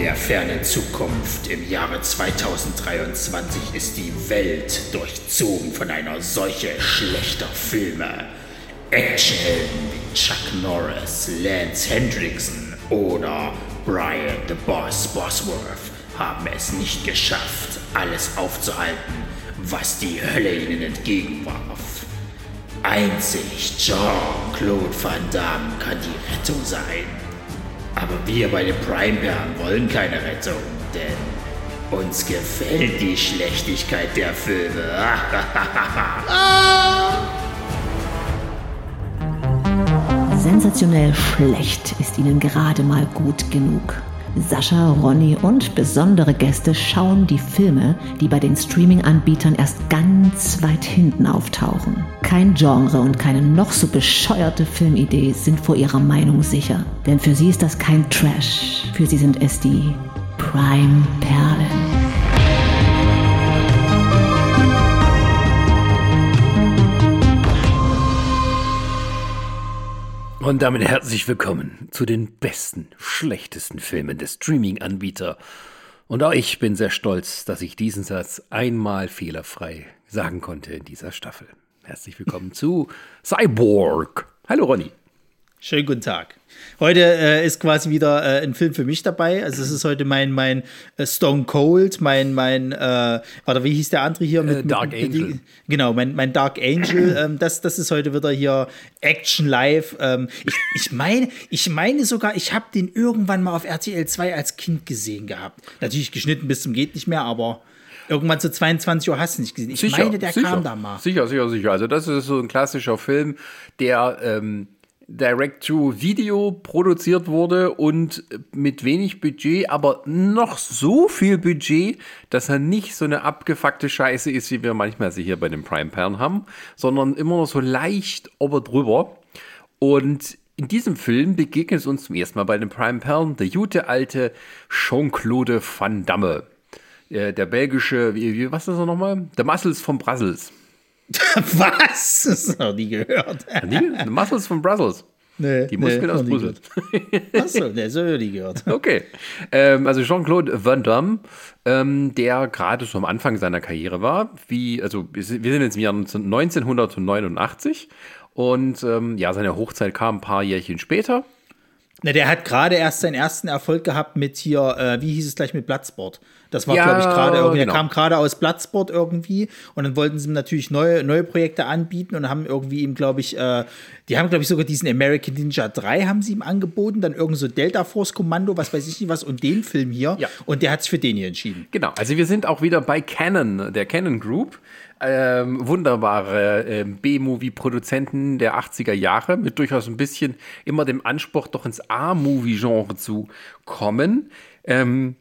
der fernen Zukunft im Jahre 2023 ist die Welt durchzogen von einer Seuche schlechter Filme. Actionhelden wie Chuck Norris, Lance Hendrickson oder Brian the Boss Bosworth haben es nicht geschafft, alles aufzuhalten, was die Hölle ihnen entgegenwarf. Einzig Jean-Claude Van Damme kann die Rettung sein. Aber wir bei den Prime-Perlen wollen keine Rettung, denn uns gefällt die Schlechtigkeit der Filme. Sensationell schlecht ist ihnen gerade mal gut genug. Sascha, Ronny und besondere Gäste schauen die Filme, die bei den Streaming-Anbietern erst ganz weit hinten auftauchen. Kein Genre und keine noch so bescheuerte Filmidee sind vor ihrer Meinung sicher. Denn für sie ist das kein Trash. Für sie sind es die Prime-Perlen. Und damit herzlich willkommen zu den besten, schlechtesten Filmen des Streaming-Anbieter. Und auch ich bin sehr stolz, dass ich diesen Satz einmal fehlerfrei sagen konnte in dieser Staffel. Herzlich willkommen zu Cyborg. Hallo Ronny. Schönen guten Tag. Heute äh, ist quasi wieder äh, ein Film für mich dabei. Also es ist heute mein mein äh, Stone Cold, mein mein äh, oder wie hieß der andere hier mit, Äh, Dark mit, Angel. Genau, mein mein Dark Angel. ähm, das das ist heute wieder hier Action Live. Ähm, ich, ich meine ich meine sogar, ich habe den irgendwann mal auf RTL 2 als Kind gesehen gehabt. Natürlich geschnitten bis zum geht nicht mehr, aber irgendwann zu 22 Uhr hast du nicht gesehen. Ich meine, der sicher, kam da mal. Sicher, sicher, sicher. Also das ist so ein klassischer Film, der ähm, Direct-to-Video produziert wurde und mit wenig Budget, aber noch so viel Budget, dass er nicht so eine abgefuckte Scheiße ist, wie wir manchmal sie hier bei den Prime Perlen haben, sondern immer noch so leicht ober drüber. Und in diesem Film begegnet es uns zum ersten Mal bei den Prime Perlen der gute alte Jean-Claude Van Damme. Äh, Der belgische, wie, was ist das nochmal? Der Muscles von Brussels. Was? Das ist noch nie gehört. The Muscles von Brussels. Nee, Die Muskeln nee, aus Brüssel. Achso, der so nie gehört. Okay. Ähm, also Jean-Claude Van Damme, ähm, der gerade so am Anfang seiner Karriere war, wie, also wir sind wir sind jetzt im Jahr 1989 und ähm, ja, seine Hochzeit kam ein paar Jährchen später. Na, der hat gerade erst seinen ersten Erfolg gehabt mit hier, äh, wie hieß es gleich mit Bloodsport. Das war, Ja, glaube ich, gerade irgendwie, genau. der kam gerade aus Bloodsport irgendwie und dann wollten sie ihm natürlich neue, neue Projekte anbieten und haben irgendwie ihm, glaube ich, äh, die haben, glaube ich, sogar diesen American Ninja 3 haben sie ihm angeboten, dann irgend so Delta Force Kommando, was weiß ich nicht was und den Film hier Ja. und der hat sich für den hier entschieden. Genau, also wir sind auch wieder bei Canon, der Canon Group. Ähm, wunderbare ähm, B-Movie-Produzenten der 80er Jahre mit durchaus ein bisschen immer dem Anspruch, doch ins A-Movie-Genre zu kommen. Ähm,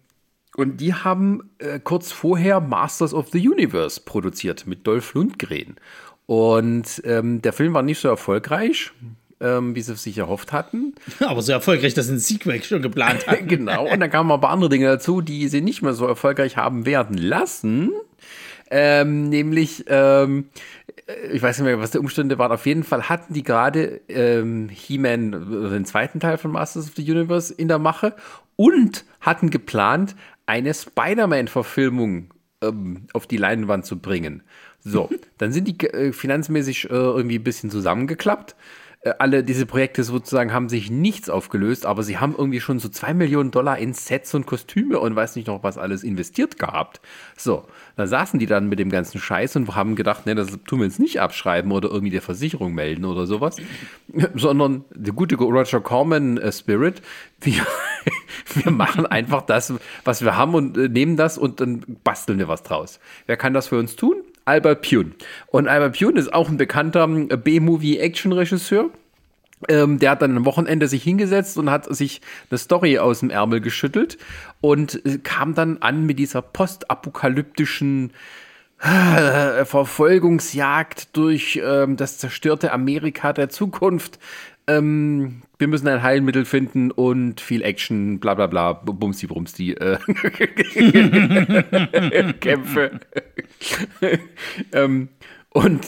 und die haben äh, kurz vorher Masters of the Universe produziert mit Dolph Lundgren. Und ähm, der Film war nicht so erfolgreich, ähm, wie sie es sich erhofft hatten. Aber so erfolgreich, dass sie ein Sequel schon geplant hatten. genau, und dann kamen aber andere Dinge dazu, die sie nicht mehr so erfolgreich haben werden lassen. Ähm, nämlich, ähm, äh, ich weiß nicht mehr, was die Umstände waren. Auf jeden Fall hatten die gerade ähm, He-Man, äh, den zweiten Teil von Masters of the Universe, in der Mache und hatten geplant, eine Spider-Man-Verfilmung ähm, auf die Leinwand zu bringen. So, dann sind die äh, finanzmäßig äh, irgendwie ein bisschen zusammengeklappt. Äh, alle diese Projekte sozusagen haben sich nichts aufgelöst, aber sie haben irgendwie schon so zwei Millionen Dollar in Sets und Kostüme und weiß nicht noch was alles investiert gehabt. So, da saßen die dann mit dem ganzen Scheiß und haben gedacht, ne, das tun wir jetzt nicht abschreiben oder irgendwie der Versicherung melden oder sowas, sondern der gute Roger Corman äh, Spirit, wir, wir machen einfach das, was wir haben und äh, nehmen das und dann basteln wir was draus. Wer kann das für uns tun? Albert Pune. Und Albert Pune ist auch ein bekannter äh, B-Movie-Action-Regisseur. Ähm, der hat dann am Wochenende sich hingesetzt und hat sich eine Story aus dem Ärmel geschüttelt und äh, kam dann an mit dieser postapokalyptischen äh, Verfolgungsjagd durch ähm, das zerstörte Amerika der Zukunft. Ähm, wir müssen ein Heilmittel finden und viel Action, bla bla bla, bumsti brumsti, äh, Kämpfe. ähm, und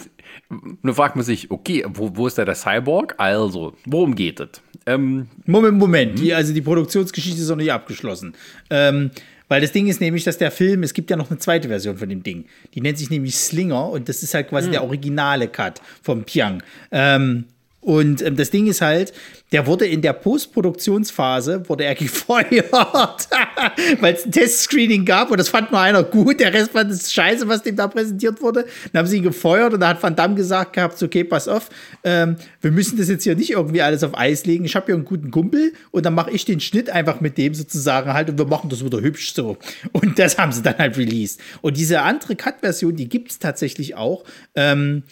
nun fragt man sich, okay, wo, wo ist da der Cyborg? Also, worum geht es? Ähm, Moment, Moment. Die, also die Produktionsgeschichte ist noch nicht abgeschlossen. Ähm, weil das Ding ist nämlich, dass der Film, es gibt ja noch eine zweite Version von dem Ding. Die nennt sich nämlich Slinger und das ist halt quasi der originale Cut vom Piang. Ähm, und ähm, das Ding ist halt, der wurde in der Postproduktionsphase, wurde er gefeuert, weil es ein Testscreening gab und das fand nur einer gut, der Rest fand es scheiße, was dem da präsentiert wurde. Dann haben sie ihn gefeuert und da hat Van Damme gesagt gehabt, okay, pass auf, ähm, wir müssen das jetzt hier nicht irgendwie alles auf Eis legen. Ich habe hier einen guten Kumpel und dann mache ich den Schnitt einfach mit dem sozusagen halt und wir machen das wieder hübsch so. Und das haben sie dann halt released. Und diese andere Cut-Version, die gibt es tatsächlich auch. Ähm,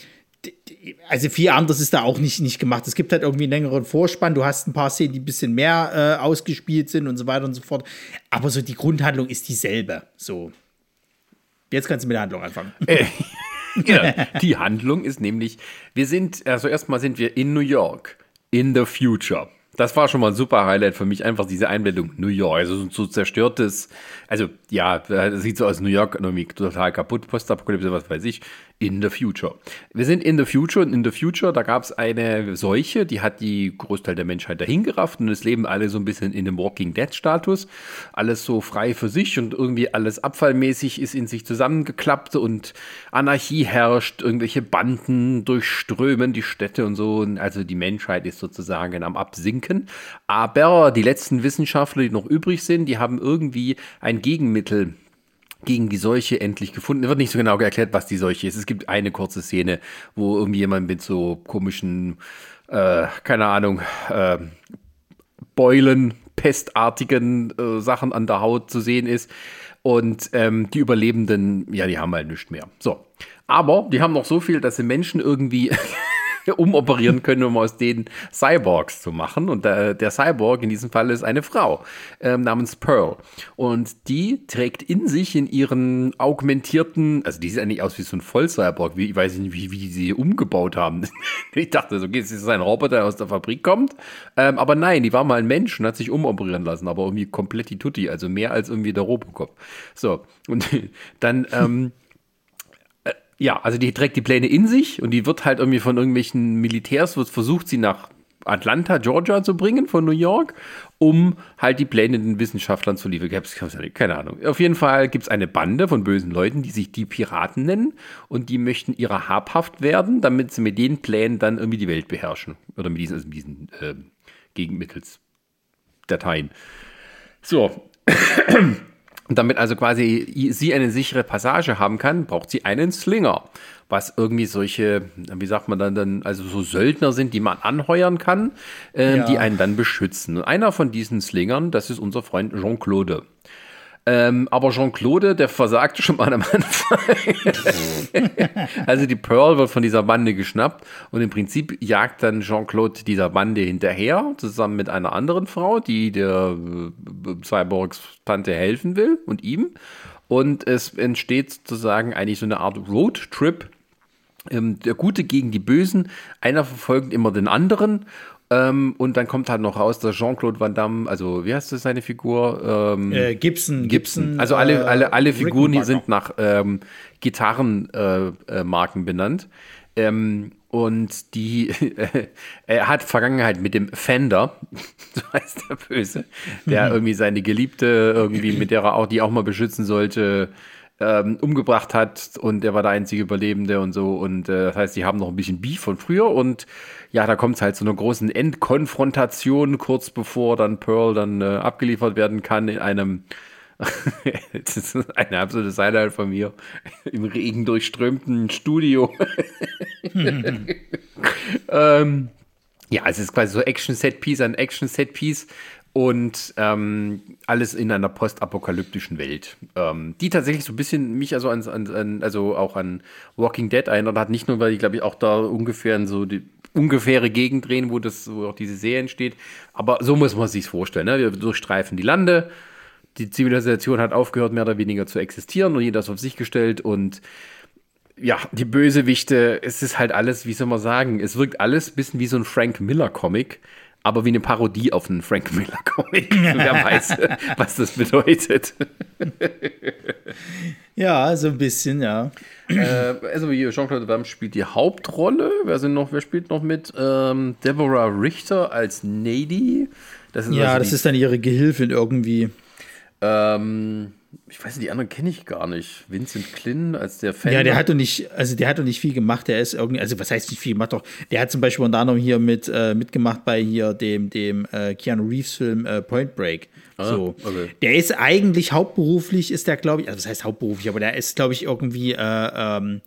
also viel anderes ist da auch nicht, nicht gemacht. Es gibt halt irgendwie einen längeren Vorspann. Du hast ein paar Szenen, die ein bisschen mehr äh, ausgespielt sind und so weiter und so fort. Aber so die Grundhandlung ist dieselbe. So. Jetzt kannst du mit der Handlung anfangen. Äh, ja, die Handlung ist nämlich, wir sind, also erstmal sind wir in New York, in the future. Das war schon mal ein super Highlight für mich, einfach diese Einblendung New York, also so, zerstörtes, also ja, das sieht so aus New York irgendwie total kaputt, Postapokalypse, was weiß ich, in the future. Wir sind in the future und in the future, da gab es eine Seuche, die hat die Großteil der Menschheit dahingerafft und es leben alle so ein bisschen in dem Walking Dead Status. Alles so frei für sich und irgendwie alles abfallmäßig ist in sich zusammengeklappt und Anarchie herrscht, irgendwelche Banden durchströmen die Städte und so. Also die Menschheit ist sozusagen am Absinken. Aber die letzten Wissenschaftler, die noch übrig sind, die haben irgendwie ein Gegenmittel gegen die Seuche endlich gefunden. Wird nicht so genau erklärt, was die Seuche ist. Es gibt eine kurze Szene, wo irgendwie jemand mit so komischen, äh, keine Ahnung, äh, Beulen, pestartigen äh, Sachen an der Haut zu sehen ist. Und ähm, die Überlebenden, ja, die haben halt nichts mehr. So. Aber die haben noch so viel, dass sie Menschen irgendwie umoperieren können, um aus denen Cyborgs zu machen. Und der, der Cyborg in diesem Fall ist eine Frau ähm, namens Pearl. Und die trägt in sich in ihren augmentierten, also die sieht eigentlich aus wie so ein Voll-Cyborg, wie, ich weiß nicht, wie, wie sie umgebaut haben. ich dachte, so, okay, es ist ein Roboter, der aus der Fabrik kommt. Ähm, aber nein, die war mal ein Mensch und hat sich umoperieren lassen, aber irgendwie komplett die Tutti, also mehr als irgendwie der Robocop. So, und dann, ähm, ja, also die trägt die Pläne in sich und die wird halt irgendwie von irgendwelchen Militärs, wird versucht, sie nach Atlanta, Georgia zu bringen von New York, um halt die Pläne den Wissenschaftlern zu liefern. Keine Ahnung. Auf jeden Fall gibt es eine Bande von bösen Leuten, die sich die Piraten nennen und die möchten ihrer habhaft werden, damit sie mit den Plänen dann irgendwie die Welt beherrschen. Oder mit diesen, also diesen äh, Gegenmittelsdateien. So. Und damit also quasi sie eine sichere Passage haben kann, braucht sie einen Slinger, was irgendwie solche, wie sagt man dann, dann also so Söldner sind, die man anheuern kann, äh, ja. die einen dann beschützen. Und einer von diesen Slingern, das ist unser Freund Jean-Claude. Ähm, aber Jean-Claude, der versagte schon mal am Anfang. also die Pearl wird von dieser Bande geschnappt und im Prinzip jagt dann Jean-Claude dieser Bande hinterher, zusammen mit einer anderen Frau, die der äh, Cyborgs Tante helfen will und ihm. Und es entsteht sozusagen eigentlich so eine Art Roadtrip. Ähm, der Gute gegen die Bösen. Einer verfolgt immer den anderen ähm, und dann kommt halt noch raus, dass Jean-Claude Van Damme, also wie heißt das seine Figur? Ähm, äh, Gibson, Gibson. Also alle, alle, alle Figuren hier sind nach ähm, Gitarrenmarken äh, äh, benannt. Ähm, und die, äh, er hat Vergangenheit mit dem Fender, so heißt der Böse, der mhm. irgendwie seine Geliebte irgendwie, mit der er auch, die auch mal beschützen sollte, ähm, umgebracht hat und er war der einzige Überlebende und so. Und äh, das heißt, sie haben noch ein bisschen Beef von früher und ja, da kommt es halt zu einer großen Endkonfrontation, kurz bevor dann Pearl dann äh, abgeliefert werden kann in einem das ist eine absolute Highlight von mir. Im Regen durchströmten Studio. ähm, ja, es ist quasi so Action-Set-Piece an Action-Set-Piece und ähm, alles in einer postapokalyptischen Welt, ähm, die tatsächlich so ein bisschen mich also an, an, also auch an Walking Dead erinnert hat. Nicht nur, weil ich glaube ich auch da ungefähr in so die ungefähre Gegend drehen, wo das, wo auch diese Serie entsteht. Aber so muss man sich vorstellen. Ne? Wir durchstreifen die Lande. Die Zivilisation hat aufgehört, mehr oder weniger zu existieren und jeder ist auf sich gestellt und ja, die Bösewichte, es ist halt alles, wie soll man sagen, es wirkt alles ein bisschen wie so ein Frank Miller Comic aber wie eine Parodie auf einen Frank Miller Comic. Wer weiß, was das bedeutet. Ja, so ein bisschen, ja. äh, also hier, Jean-Claude Van Damme spielt die Hauptrolle. Wer sind noch, wer spielt noch mit? Ähm, Deborah Richter als Nady. Das ist ja, also das die, ist dann ihre Gehilfin irgendwie. Ähm, ich weiß nicht, die anderen kenne ich gar nicht. Vincent Klin als der Fan. Ja, der hat doch nicht, also der hat doch nicht viel gemacht. Der ist irgendwie, also was heißt nicht viel gemacht? Doch, der hat zum Beispiel unter anderem hier mit äh, mitgemacht bei hier dem dem äh, Keanu Reeves Film äh, Point Break. Ah, so, okay. der ist eigentlich hauptberuflich, ist der glaube ich, also was heißt hauptberuflich, aber der ist glaube ich irgendwie, äh, ähm,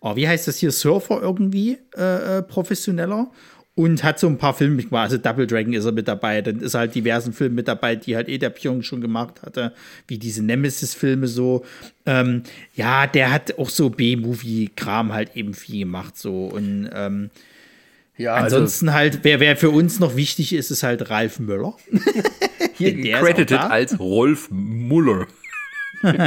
oh, wie heißt das hier, Surfer irgendwie äh, äh, professioneller und hat so ein paar Filme gemacht. Also Double Dragon ist er mit dabei. Dann ist halt diversen Filmen mit dabei, die halt eh der Pyong schon gemacht hatte, wie diese Nemesis-Filme so. Ähm, ja, der hat auch so B-Movie-Kram halt eben viel gemacht so und ähm, ja, also ansonsten also, halt, wer, wer für uns noch wichtig ist, ist halt Ralf Möller. Hier credited als Rolf Muller.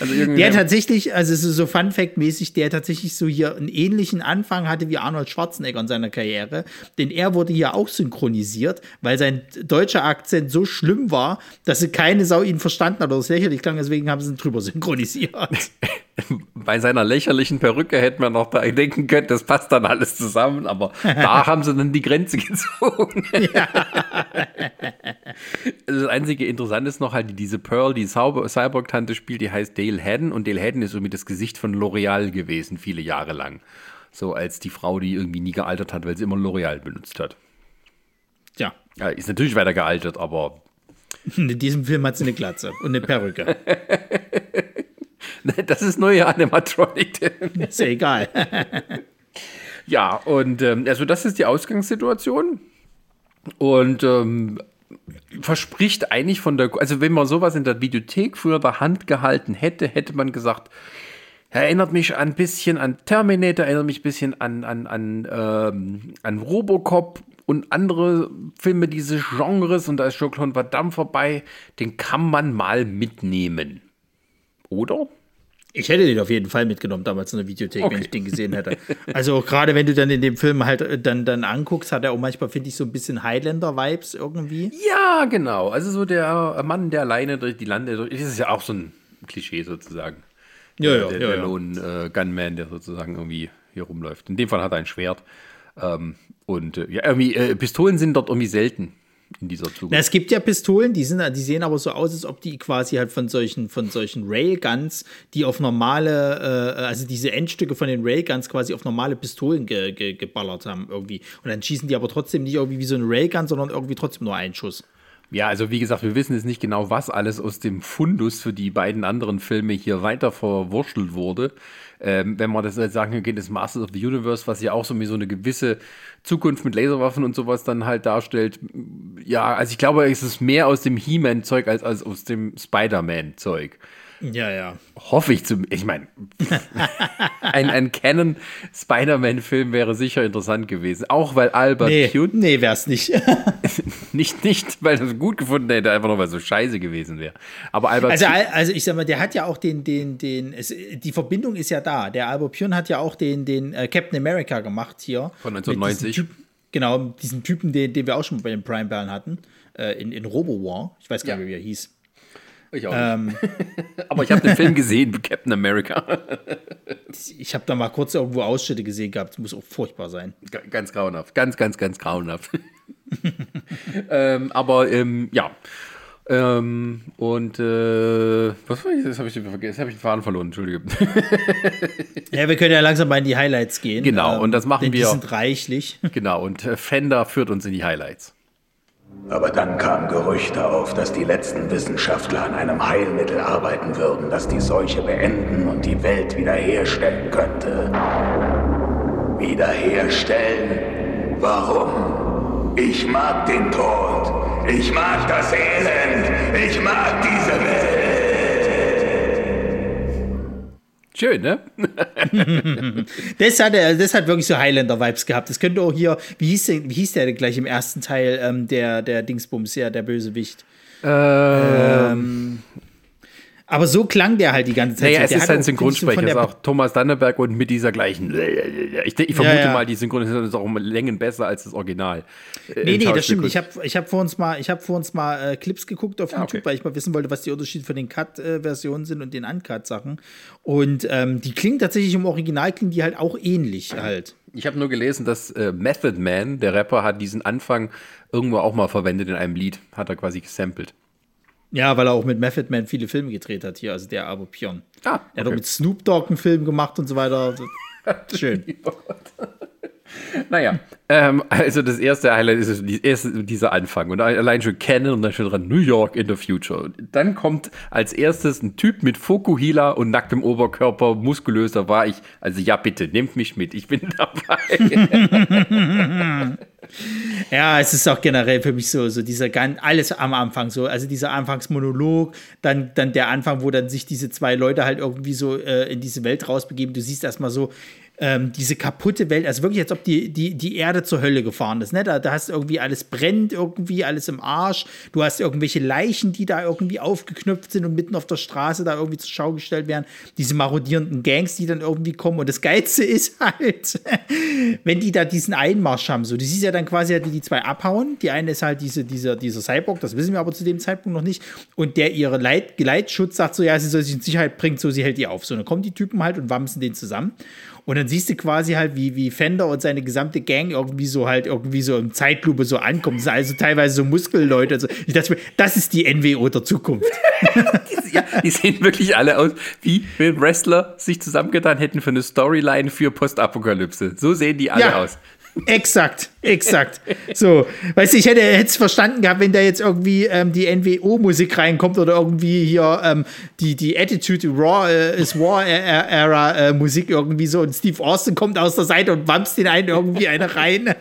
Also der tatsächlich, also so Fun Fact-mäßig, der tatsächlich so hier einen ähnlichen Anfang hatte wie Arnold Schwarzenegger in seiner Karriere. Denn er wurde hier auch synchronisiert, weil sein deutscher Akzent so schlimm war, dass sie keine Sau ihn verstanden hat oder es lächerlich klang, deswegen haben sie ihn drüber synchronisiert. Bei seiner lächerlichen Perücke hätte man noch da denken können, das passt dann alles zusammen, aber da haben sie dann die Grenze gezogen. Ja. das einzige Interessante ist noch halt diese Pearl, die Cyborg-Tante spielt, die heißt Dale Haddon und Dale Haddon ist irgendwie das Gesicht von L'Oreal gewesen, viele Jahre lang. So als die Frau, die irgendwie nie gealtert hat, weil sie immer L'Oreal benutzt hat. Ja. ja. Ist natürlich weiter gealtert, aber. In diesem Film hat sie eine Glatze und eine Perücke. das ist neue Animatronic. ist ja egal. ja, und ähm, also das ist die Ausgangssituation. Und ähm, verspricht eigentlich von der, also wenn man sowas in der Videothek früher der Hand gehalten hätte, hätte man gesagt, erinnert mich ein bisschen an Terminator, erinnert mich ein bisschen an, an, an, ähm, an Robocop und andere Filme dieses Genres und da ist Jean-Claude Van Damme vorbei, den kann man mal mitnehmen. Oder? Ich hätte den auf jeden Fall mitgenommen damals in der Videothek, okay. wenn ich den gesehen hätte. Also gerade wenn du dann in dem Film halt äh, dann, dann anguckst, hat er auch manchmal, finde ich, so ein bisschen Highlander-Vibes irgendwie. Ja, genau. Also so der Mann, der alleine durch die Lande, durch, das ist ja auch so ein Klischee sozusagen. Ja, ja, der, der, ja, der Lone äh, Gunman, der sozusagen irgendwie hier rumläuft. In dem Fall hat er ein Schwert. Ähm, und äh, ja, irgendwie, äh, Pistolen sind dort irgendwie selten in dieser Zukunft. Na, es gibt ja Pistolen, die, sind, die sehen aber so aus, als ob die quasi halt von solchen, von solchen Railguns, die auf normale, äh, also diese Endstücke von den Railguns quasi auf normale Pistolen ge, ge, geballert haben irgendwie. Und dann schießen die aber trotzdem nicht irgendwie wie so ein Railgun, sondern irgendwie trotzdem nur einen Schuss. Ja, also wie gesagt, wir wissen jetzt nicht genau, was alles aus dem Fundus für die beiden anderen Filme hier weiter verwurschtelt wurde. Ähm, wenn man das jetzt sagen kann, das Masters of the Universe, was ja auch so, eine gewisse Zukunft mit Laserwaffen und sowas dann halt darstellt. Ja, also ich glaube, es ist mehr aus dem He-Man-Zeug als, als aus dem Spider-Man-Zeug. Ja, ja. Hoffe ich zum. Ich meine, ein, ein Canon Spider-Man-Film wäre sicher interessant gewesen. Auch weil Albert nee, Cute. Nee, wäre es nicht. nicht. Nicht, weil er es gut gefunden hätte, einfach nur weil es so scheiße gewesen wäre. Aber Albert also, also ich sag mal, der hat ja auch den, den, den, es, die Verbindung ist ja da. Der Albert Pune hat ja auch den, den äh, Captain America gemacht hier. Von 1990. Typ, genau, diesen Typen, den, den wir auch schon bei den Prime Bären hatten. Äh, in, in Robo War. Ich weiß gar nicht, ja. wie er hieß. Ich auch ähm, Aber ich habe den Film gesehen, Captain America. ich habe da mal kurz irgendwo Ausschnitte gesehen gehabt. Das muss auch furchtbar sein. G ganz grauenhaft. Ganz, ganz, ganz grauenhaft. ähm, aber ähm, ja. Ähm, und äh, was war ich? Das habe ich. Jetzt habe ich den Faden verloren, Entschuldige. ja, wir können ja langsam mal in die Highlights gehen. Genau, ähm, und das machen wir. Die sind reichlich. Genau, und äh, Fender führt uns in die Highlights. Aber dann kamen Gerüchte auf, dass die letzten Wissenschaftler an einem Heilmittel arbeiten würden, das die Seuche beenden und die Welt wiederherstellen könnte. Wiederherstellen? Warum? Ich mag den Tod. Ich mag das Elend. Ich mag diese Welt. Schön, ne? das, hat, das hat wirklich so Highlander-Vibes gehabt. Das könnte auch hier, wie hieß, der, wie hieß der gleich im ersten Teil, ähm, der, der Dingsbums, ja, der Bösewicht? Ähm. ähm Aber so klang der halt die ganze Zeit. Naja, es der ist sein auch, Synchronsprecher, ist auch Thomas Danneberg und mit dieser gleichen. Ich, ich vermute Ja, ja. mal, die Synchronisation ist auch um Längen besser als das Original. äh, Nee, nee, das stimmt. Ich habe ich hab vor uns mal, ich hab vor uns mal äh, Clips geguckt auf YouTube, okay. weil ich mal wissen wollte, was die Unterschiede von den Cut-Versionen sind und den Uncut-Sachen. Und ähm, die klingen tatsächlich im Original, klingen die halt auch ähnlich halt. Ich habe nur gelesen, dass äh, Method Man, der Rapper, hat diesen Anfang irgendwo auch mal verwendet in einem Lied. Hat er quasi gesampelt. Ja, weil er auch mit Method Man viele Filme gedreht hat hier, also der Abo Pion. Ah, Er hat okay. auch mit Snoop Dogg einen Film gemacht und so weiter. Schön. Naja, ähm, also das erste Highlight ist erste, dieser Anfang. Und allein schon kennen und dann schon dran New York in the Future. Und dann kommt als erstes ein Typ mit Fokuhila und nacktem Oberkörper, muskulöser war ich. Also ja, bitte, nehmt mich mit, ich bin dabei. Ja, es ist auch generell für mich so, so dieser ganz, alles am Anfang so, also dieser Anfangsmonolog, dann, dann der Anfang, wo dann sich diese zwei Leute halt irgendwie so äh, in diese Welt rausbegeben. Du siehst erstmal so, ähm, diese kaputte Welt, also wirklich, als ob die, die, die Erde zur Hölle gefahren ist. Ne? Da, da hast du irgendwie alles brennt, irgendwie alles im Arsch. Du hast irgendwelche Leichen, die da irgendwie aufgeknüpft sind und mitten auf der Straße da irgendwie zur Schau gestellt werden. Diese marodierenden Gangs, die dann irgendwie kommen. Und das Geilste ist halt, wenn die da diesen Einmarsch haben. So, du siehst ja dann quasi, wie die zwei abhauen. Die eine ist halt diese, dieser, dieser Cyborg, das wissen wir aber zu dem Zeitpunkt noch nicht. Und der ihre Leit, Geleitschutz sagt so, ja, sie soll sich in Sicherheit bringen, so sie hält die auf. So, dann kommen die Typen halt und wamsen den zusammen. Und dann siehst du quasi halt, wie, wie Fender und seine gesamte Gang irgendwie so halt irgendwie so im Zeitlupe so ankommen. Also teilweise so Muskelleute. Also ich dachte mir, das ist die NWO der Zukunft. ja, die sehen wirklich alle aus, wie wenn Wrestler sich zusammengetan hätten für eine Storyline für Postapokalypse. So sehen die alle Ja. aus. Exakt, exakt. So, weißt du, ich hätte es verstanden gehabt, wenn da jetzt irgendwie ähm, die NWO-Musik reinkommt oder irgendwie hier ähm, die, die Attitude Raw äh, is War Era äh, Musik irgendwie so und Steve Austin kommt aus der Seite und wamst den einen irgendwie eine rein.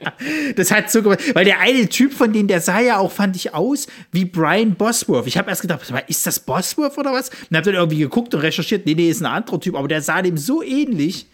das hat so gemacht, weil der eine Typ von denen, der sah ja auch, fand ich aus wie Brian Bosworth. Ich habe erst gedacht, ist das Bosworth oder was? Und hab dann irgendwie geguckt und recherchiert, nee, nee, ist ein anderer Typ, aber der sah dem so ähnlich.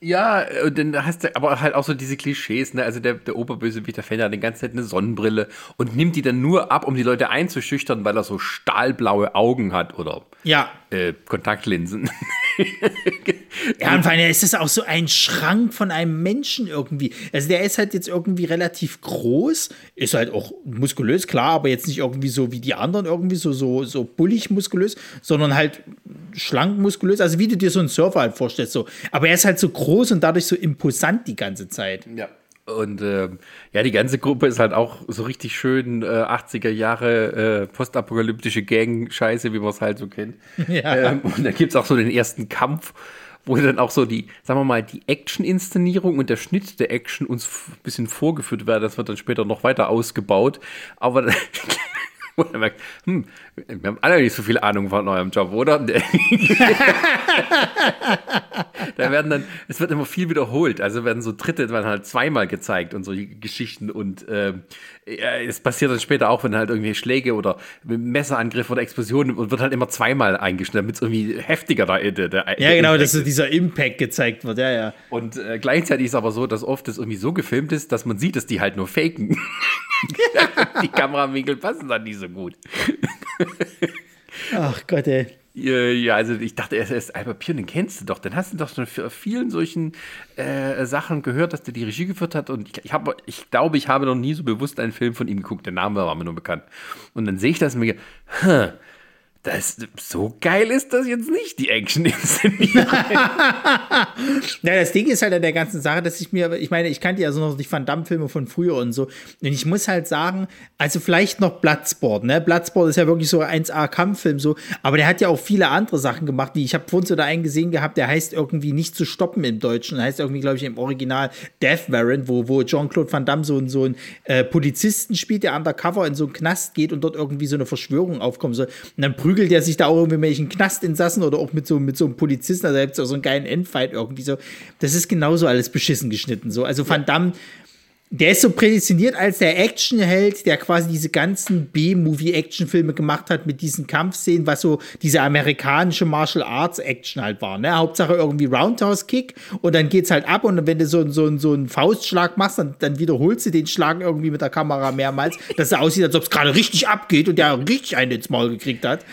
Ja, und dann hast du aber halt auch so diese Klischees, ne? Also der, der Oberbösewicht, der Fan hat die ganze Zeit eine Sonnenbrille und nimmt die dann nur ab, um die Leute einzuschüchtern, weil er so stahlblaue Augen hat oder Ja, äh, Kontaktlinsen. Ja, und vor allem ist es auch so ein Schrank von einem Menschen irgendwie. Also der ist halt jetzt irgendwie relativ groß, ist halt auch muskulös, klar, aber jetzt nicht irgendwie so wie die anderen irgendwie so, so, so bullig muskulös, sondern halt schlank muskulös. Also wie du dir so einen Surfer halt vorstellst. So. Aber er ist halt so groß und dadurch so imposant die ganze Zeit. Ja. Und ähm, ja, die ganze Gruppe ist halt auch so richtig schön äh, 80er Jahre äh, postapokalyptische Gang-Scheiße, wie man es halt so kennt. Ja. Ähm, und da gibt es auch so den ersten Kampf, wo dann auch so die, sagen wir mal, die Action-Inszenierung und der Schnitt der Action uns ein bisschen vorgeführt werden. Das wird dann später noch weiter ausgebaut. Aber dann, wo man merkt, hm, wir haben alle nicht so viel Ahnung von eurem Job, oder? da werden dann, es wird immer viel wiederholt. Also werden so Dritte werden halt zweimal gezeigt und solche Geschichten. Und ja, es passiert dann später auch, wenn halt irgendwie Schläge oder Messerangriffe oder Explosionen und wird halt immer zweimal eingeschnitten, damit es irgendwie heftiger da der, der Ja, genau, dass Impact so dieser Impact gezeigt wird. Ja, ja. und äh, gleichzeitig ist aber so, dass oft das irgendwie so gefilmt ist, dass man sieht, dass die halt nur faken. die Kamerawinkel passen dann nicht so gut. Ach Gott, ey. Ja, ja, also ich dachte erst, erst Albert Pion, den kennst du doch. Den hast du doch schon für vielen solchen äh, Sachen gehört, dass der die Regie geführt hat. Und ich, ich, hab, ich glaube, ich habe noch nie so bewusst einen Film von ihm geguckt. Der Name war mir nur bekannt. Und dann sehe ich das und mir, hm, das, so geil ist das jetzt nicht, die Action-Inszenierung. Ja, das Ding ist halt an der ganzen Sache, dass ich mir, ich meine, ich kannte ja so noch die Van Damme-Filme von früher und so. Und ich muss halt sagen, also vielleicht noch Bloodsport, ne? Bloodsport ist ja wirklich so ein 1A-Kampffilm so, aber der hat ja auch viele andere Sachen gemacht, die ich habe vorhin so da einen gesehen gehabt, der heißt irgendwie nicht zu stoppen im Deutschen, heißt irgendwie, glaube ich, im Original Death Warrant, wo, wo Jean-Claude Van Damme so, so einen äh, Polizisten spielt, der undercover in so einen Knast geht und dort irgendwie so eine Verschwörung aufkommen soll. Und dann prügelt er sich da auch irgendwie mit welchen Knastinsassen oder auch mit so, mit so einem Polizisten, also da gibt es auch so einen geilen Endfight irgendwie so. Das ist genauso alles beschissen geschnitten so. Also Van Damme der ist so prädestiniert als der Actionheld, der quasi diese ganzen B-Movie-Actionfilme gemacht hat mit diesen Kampfszenen, was so diese amerikanische Martial Arts Action halt war. Ne? Hauptsache irgendwie Roundhouse Kick und dann geht's halt ab und wenn du so, so, so einen Faustschlag machst, dann, dann wiederholst du den Schlag irgendwie mit der Kamera mehrmals, dass es aussieht, als ob es gerade richtig abgeht und der richtig einen ins Maul gekriegt hat.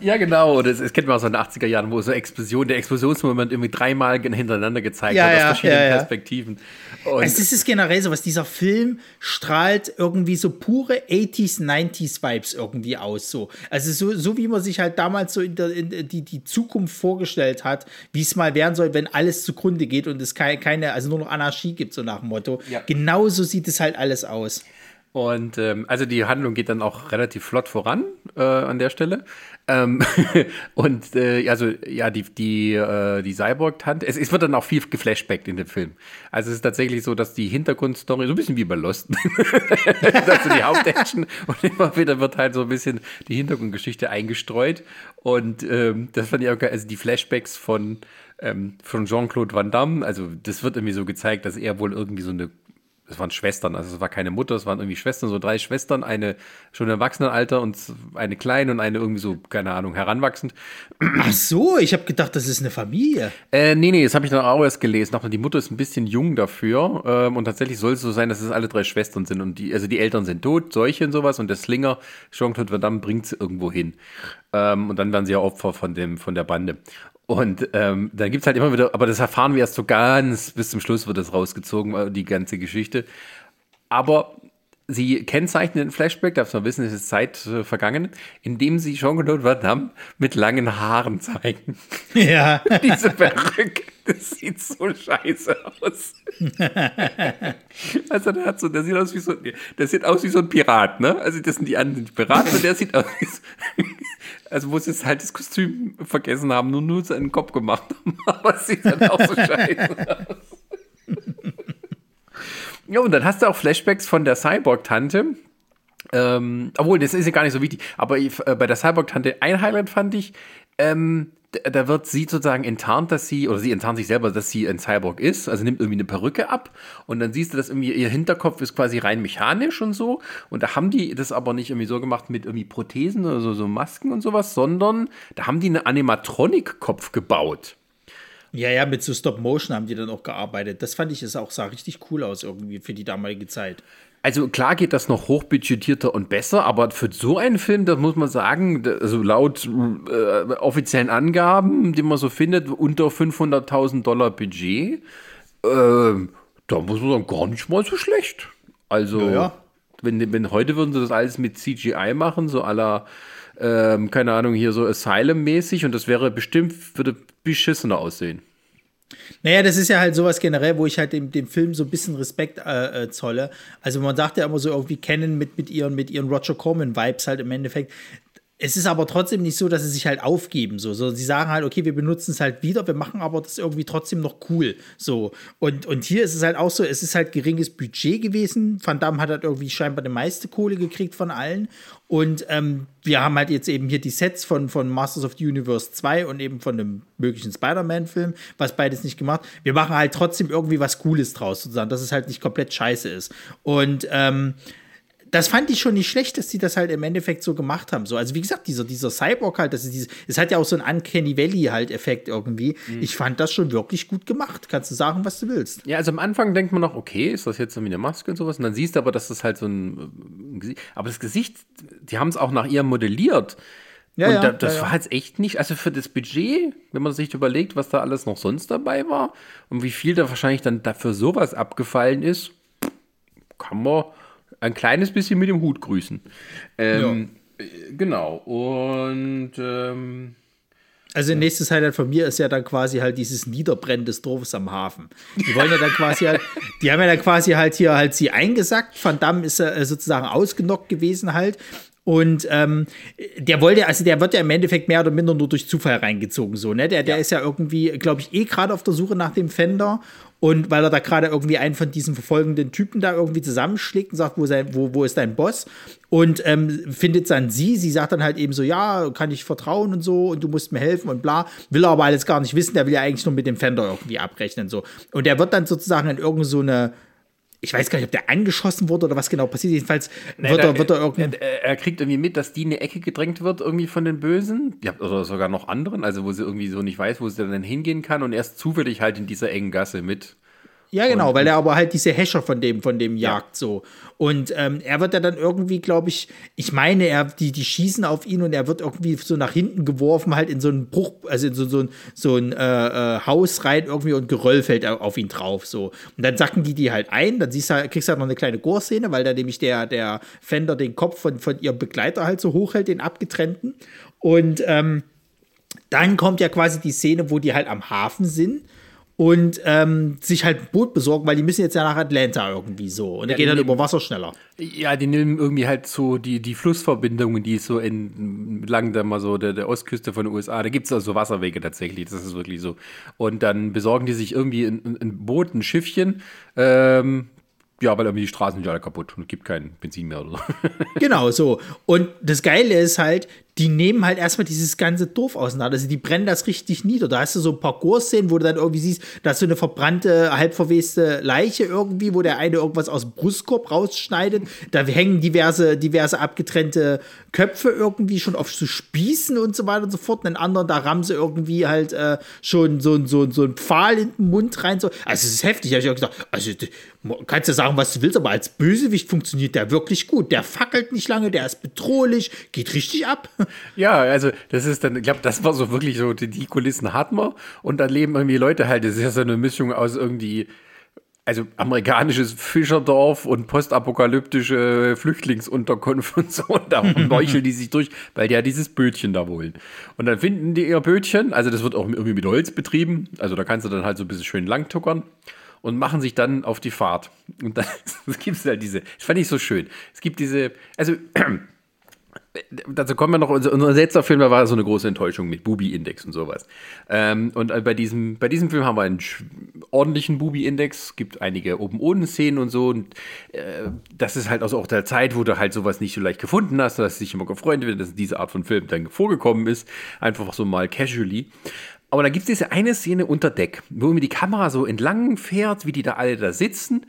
Ja, genau. Das, das kennt man aus den 80er Jahren, wo so Explosion, der Explosionsmoment irgendwie dreimal hintereinander gezeigt Ja, wird, aus ja, verschiedenen ja, ja. Perspektiven. Und Also es ist generell so was, dieser Film strahlt irgendwie so pure 80s, 90s Vibes irgendwie aus. So. Also so, so wie man sich halt damals so in der, in die, die Zukunft vorgestellt hat, wie es mal werden soll, wenn alles zugrunde geht und es keine, keine also nur noch Anarchie gibt, so nach dem Motto. Ja. Genauso sieht es halt alles aus. Und ähm, also die Handlung geht dann auch relativ flott voran äh, an der Stelle. Ähm, und äh, also ja, die, die, äh, die Cyborg-Tante, es, es wird dann auch viel geflashbackt in dem Film. Also es ist tatsächlich so, dass die Hintergrundstory, so ein bisschen wie bei Lost, das ist die Hauptaction und immer wieder wird halt so ein bisschen die Hintergrundgeschichte eingestreut. Und ähm, das fand ich auch geil, also die Flashbacks von, ähm, von Jean-Claude Van Damme, also das wird irgendwie so gezeigt, dass er wohl irgendwie so eine es waren Schwestern, also es war keine Mutter, es waren irgendwie Schwestern, so drei Schwestern, eine schon im Erwachsenenalter und eine kleine und eine irgendwie so, keine Ahnung, heranwachsend. Ach so, ich habe gedacht, das ist eine Familie. Äh, nee, nee, das habe ich dann auch erst gelesen. Auch die Mutter ist ein bisschen jung dafür. Ähm, und tatsächlich soll es so sein, dass es alle drei Schwestern sind. Und die, also die Eltern sind tot, Seuche und sowas. Und der Slinger, Jean-Claude Van Damme, bringt sie irgendwo hin. Ähm, und dann werden sie ja Opfer von, dem, von der Bande. Und ähm, dann gibt's halt immer wieder, aber das erfahren wir erst so ganz, bis zum Schluss wird das rausgezogen, äh, die ganze Geschichte. Aber sie kennzeichnen den Flashback, darf man wissen, es ist Zeit äh, vergangen, indem sie Jean-Claude Van Damme mit langen Haaren zeigen. Ja. Diese Perücke, das sieht so scheiße aus. also der hat so, der sieht aus wie so, der sieht aus wie so ein Pirat, ne? Also das sind die anderen Piraten und der sieht aus wie so, also wo sie jetzt halt das Kostüm vergessen haben, nur nur seinen Kopf gemacht haben, aber es sieht dann auch so scheiße aus. Ja, und dann hast du auch Flashbacks von der Cyborg-Tante. Ähm, obwohl, das ist ja gar nicht so wichtig. Aber ich, äh, bei der Cyborg-Tante ein Highlight fand ich, ähm, da wird sie sozusagen enttarnt, dass sie, oder sie enttarnt sich selber, dass sie ein Cyborg ist, also nimmt irgendwie eine Perücke ab und dann siehst du, dass irgendwie ihr Hinterkopf ist quasi rein mechanisch und so. Und da haben die das aber nicht irgendwie so gemacht mit irgendwie Prothesen oder so, so Masken und sowas, sondern da haben die einen Animatronic-Kopf gebaut. Ja, ja, mit so Stop-Motion haben die dann auch gearbeitet. Das fand ich, es auch, sah richtig cool aus irgendwie für die damalige Zeit. Also klar geht das noch hochbudgetierter und besser, aber für so einen Film, da muss man sagen, also laut äh, offiziellen Angaben, die man so findet, unter 500.000 Dollar Budget, äh, da muss man sagen, gar nicht mal so schlecht. Also, Ja, ja. Wenn, wenn heute würden sie das alles mit CGI machen, so aller, ähm, keine Ahnung, hier so Asylum-mäßig und das wäre bestimmt, würde beschissener aussehen. Naja, das ist ja halt sowas generell, wo ich halt dem, dem Film so ein bisschen Respekt äh, äh, zolle. Also man sagt ja immer so irgendwie kennen mit, mit ihren, mit ihren Roger Corman-Vibes halt im Endeffekt. Es ist aber trotzdem nicht so, dass sie sich halt aufgeben, so. so sie sagen halt, okay, wir benutzen es halt wieder, wir machen aber das irgendwie trotzdem noch cool, so. Und, und hier ist es halt auch so, es ist halt geringes Budget gewesen. Van Damme hat halt irgendwie scheinbar die meiste Kohle gekriegt von allen. Und ähm, wir haben halt jetzt eben hier die Sets von, von Masters of the Universe 2 und eben von einem möglichen Spider-Man-Film, was beides nicht gemacht. Wir machen halt trotzdem irgendwie was Cooles draus, sozusagen, dass es halt nicht komplett scheiße ist. Und ähm, das fand ich schon nicht schlecht, dass die das halt im Endeffekt so gemacht haben. So, also wie gesagt, dieser, dieser Cyborg halt, das ist dieses, es hat ja auch so einen Uncanny Valley halt Effekt irgendwie. Ich fand das schon wirklich gut gemacht. Kannst du sagen, was du willst? Ja, also am Anfang denkt man noch, okay, ist das jetzt irgendwie eine Maske und sowas? Und dann siehst du aber, dass das halt so ein, ein Gesicht, aber das Gesicht, die haben es auch nach ihr modelliert. Ja, und ja, da, das ja. war jetzt echt nicht, also für das Budget, wenn man sich überlegt, was da alles noch sonst dabei war und wie viel da wahrscheinlich dann dafür sowas abgefallen ist, kann man ein kleines bisschen mit dem Hut grüßen. Ähm, äh, Genau. Und ähm, Also nächstes Highlight von mir ist ja dann quasi halt dieses Niederbrennen des Dorfes am Hafen. Die wollen ja dann quasi halt, die haben ja dann quasi halt hier halt sie eingesackt. Van Damme ist äh, sozusagen ausgenockt gewesen halt. Und ähm, der wollte, also der wird ja im Endeffekt mehr oder minder nur durch Zufall reingezogen, so, ne? Der, der ist ja irgendwie, glaube ich, eh gerade auf der Suche nach dem Fender. Und weil er da gerade irgendwie einen von diesen verfolgenden Typen da irgendwie zusammenschlägt und sagt, wo, sein, wo, wo ist dein Boss? Und ähm, findet dann sie. Sie sagt dann halt eben so, ja, kann ich vertrauen und so und du musst mir helfen und bla. Will er aber alles gar nicht wissen. Der will ja eigentlich nur mit dem Fender irgendwie abrechnen so. Und der wird dann sozusagen in irgend so ich weiß gar nicht, ob der angeschossen wurde oder was genau passiert. Jedenfalls wird, er, wird er irgendwie. Er, er, kriegt irgendwie mit, dass die in eine Ecke gedrängt wird, irgendwie von den Bösen. Ja, oder sogar noch anderen, also wo sie irgendwie so nicht weiß, wo sie dann hingehen kann und erst zufällig halt in dieser engen Gasse mit. Ja, genau, und, weil er aber halt diese Häscher von dem, von dem jagt ja. so. Und ähm, er wird ja dann irgendwie, glaube ich, ich meine, er, die, die schießen auf ihn und er wird irgendwie so nach hinten geworfen, halt in so einen Bruch, also in so, so, so ein äh, äh, Haus rein irgendwie und Geröll fällt auf ihn drauf. So. Und dann sacken die die halt ein, dann siehst du, kriegst du halt noch eine kleine Gore-Szene, weil da nämlich der, der Fender den Kopf von, von ihrem Begleiter halt so hochhält, den abgetrennten. Und ähm, dann kommt ja quasi die Szene, wo die halt am Hafen sind und ähm, sich halt ein Boot besorgen, weil die müssen jetzt ja nach Atlanta irgendwie so. Und ja, der geht halt über Wasser schneller. Ja, die nehmen irgendwie halt so die, die Flussverbindungen, die so entlang der, mal so der, der Ostküste von den USA, da gibt es also Wasserwege tatsächlich, das ist wirklich so. Und dann besorgen die sich irgendwie ein, ein Boot, ein Schiffchen, ähm, ja, weil irgendwie die Straßen sind alle kaputt und es gibt kein Benzin mehr oder so. genau, so. Und das Geile ist halt, die nehmen halt erstmal dieses ganze Dorf auseinander. Also die brennen das richtig nieder. Da hast du so ein paar Parcours-Szenen, wo du dann irgendwie siehst, da ist so eine verbrannte, halb verweste Leiche irgendwie, wo der eine irgendwas aus dem Brustkorb rausschneidet. Da hängen diverse, diverse abgetrennte Köpfe irgendwie schon auf so Spießen und so weiter und so fort. Und den anderen, da rammen sie irgendwie halt äh, schon so, so, so einen Pfahl in den Mund rein. So. Also es ist heftig. Da hab ich auch gesagt, also kannst du sagen, was du willst, aber als Bösewicht funktioniert der wirklich gut. Der fackelt nicht lange, der ist bedrohlich, geht richtig ab. Ja, also das ist dann, ich glaube, das war so wirklich so, die, die Kulissen hat man und dann leben irgendwie Leute halt, das ist ja so eine Mischung aus irgendwie, also amerikanisches Fischerdorf und postapokalyptische Flüchtlingsunterkunft und so. Und da meucheln die sich durch, weil die ja dieses Bötchen da wollen. Und dann finden die ihr Bötchen, also das wird auch irgendwie mit Holz betrieben, also da kannst du dann halt so ein bisschen schön langtuckern und machen sich dann auf die Fahrt. Und dann gibt es halt diese, das fand ich so schön. Es gibt diese, also dazu kommen wir noch, unser, letzter Film, war so eine große Enttäuschung mit Bubi-Index und sowas. Ähm, und äh, bei diesem, bei diesem Film haben wir einen ordentlichen Bubi-Index, gibt einige oben-ohne-Szenen und so. Und äh, das ist halt auch der Zeit, wo du halt sowas nicht so leicht gefunden hast, dass dich immer gefreut wird, dass diese Art von Film dann vorgekommen ist. Einfach so mal casually. Aber da gibt es diese eine Szene unter Deck, wo mir die Kamera so entlang fährt, wie die da alle da sitzen.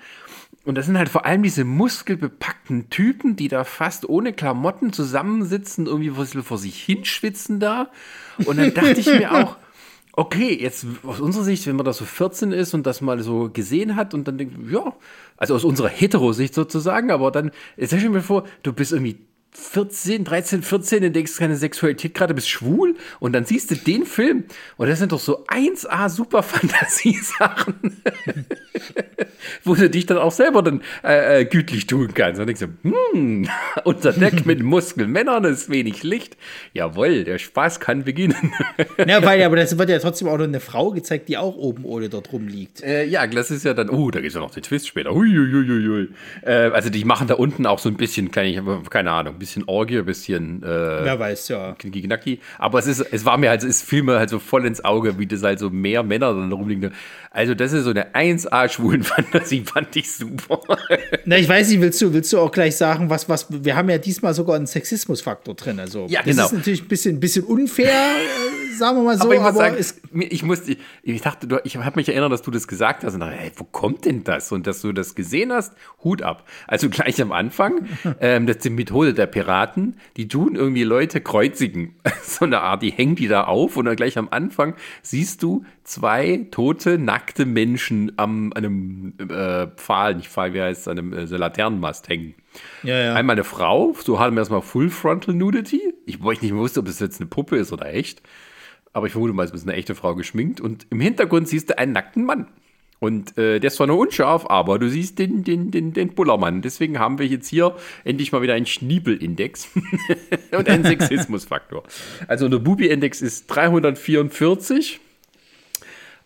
Und das sind halt vor allem diese muskelbepackten Typen, die da fast ohne Klamotten zusammensitzen, irgendwie vor sich hinschwitzen da. Und dann dachte ich mir auch, okay, jetzt aus unserer Sicht, wenn man da so 14 ist und das mal so gesehen hat und dann denkt, ja, also aus unserer Hetero-Sicht sozusagen, aber dann, jetzt stell dir mir vor, du bist irgendwie 14, 13, 14 entdeckst keine Sexualität gerade, bist schwul und dann siehst du den Film und das sind doch so 1A super Fantasiesachen, wo du dich dann auch selber dann äh, äh, gütlich tun kannst. Und denkst du, hm, unser Deck mit Muskelmännern ist wenig Licht. Jawohl, der Spaß kann beginnen. ja, weil aber das wird ja trotzdem auch noch eine Frau gezeigt, die auch oben ohne dort rumliegt. Äh, ja, das ist ja dann, oh, da gibt es ja noch den Twist später. Äh, also die machen da unten auch so ein bisschen, keine, keine Ahnung, ein bisschen Orgie, ein bisschen äh, Wer weiß, ja. Knacki. Aber es ist, es war mir halt, es fiel mir halt so voll ins Auge, wie das halt so mehr Männer dann rumliegen. Also, das ist so eine 1A schwulen Fantasie, fand ich super. Na, ich weiß nicht, willst du, willst du auch gleich sagen, was, was, wir haben ja diesmal sogar einen Sexismusfaktor drin. Also, ja, genau. das ist natürlich ein bisschen, bisschen unfair, äh, sagen wir mal so. Aber ich muss sagen, ich, musste, ich dachte, ich habe mich erinnert, dass du das gesagt hast und dachte, hey, wo kommt denn das? Und dass du das gesehen hast, Hut ab. Also gleich am Anfang, ähm, das ist die Methode der Piraten, die tun irgendwie Leute kreuzigen. so eine Art, die hängen die da auf und dann gleich am Anfang siehst du zwei tote, nackte Menschen am einem äh, Pfahl, nicht Pfahl, wie heißt es, an einem äh, Laternenmast hängen. Ja, ja. Einmal eine Frau, so haben wir erstmal Full Frontal Nudity. Ich, wo ich nicht mehr wusste, ob das jetzt eine Puppe ist oder echt. Aber ich vermute mal, es ist eine echte Frau geschminkt. Und im Hintergrund siehst du einen nackten Mann. Und äh, der ist zwar nur unscharf, aber du siehst den, den, den, den Bullermann. Deswegen haben wir jetzt hier endlich mal wieder einen Schniebelindex und einen Sexismusfaktor. Also der Bubi-Index ist 344.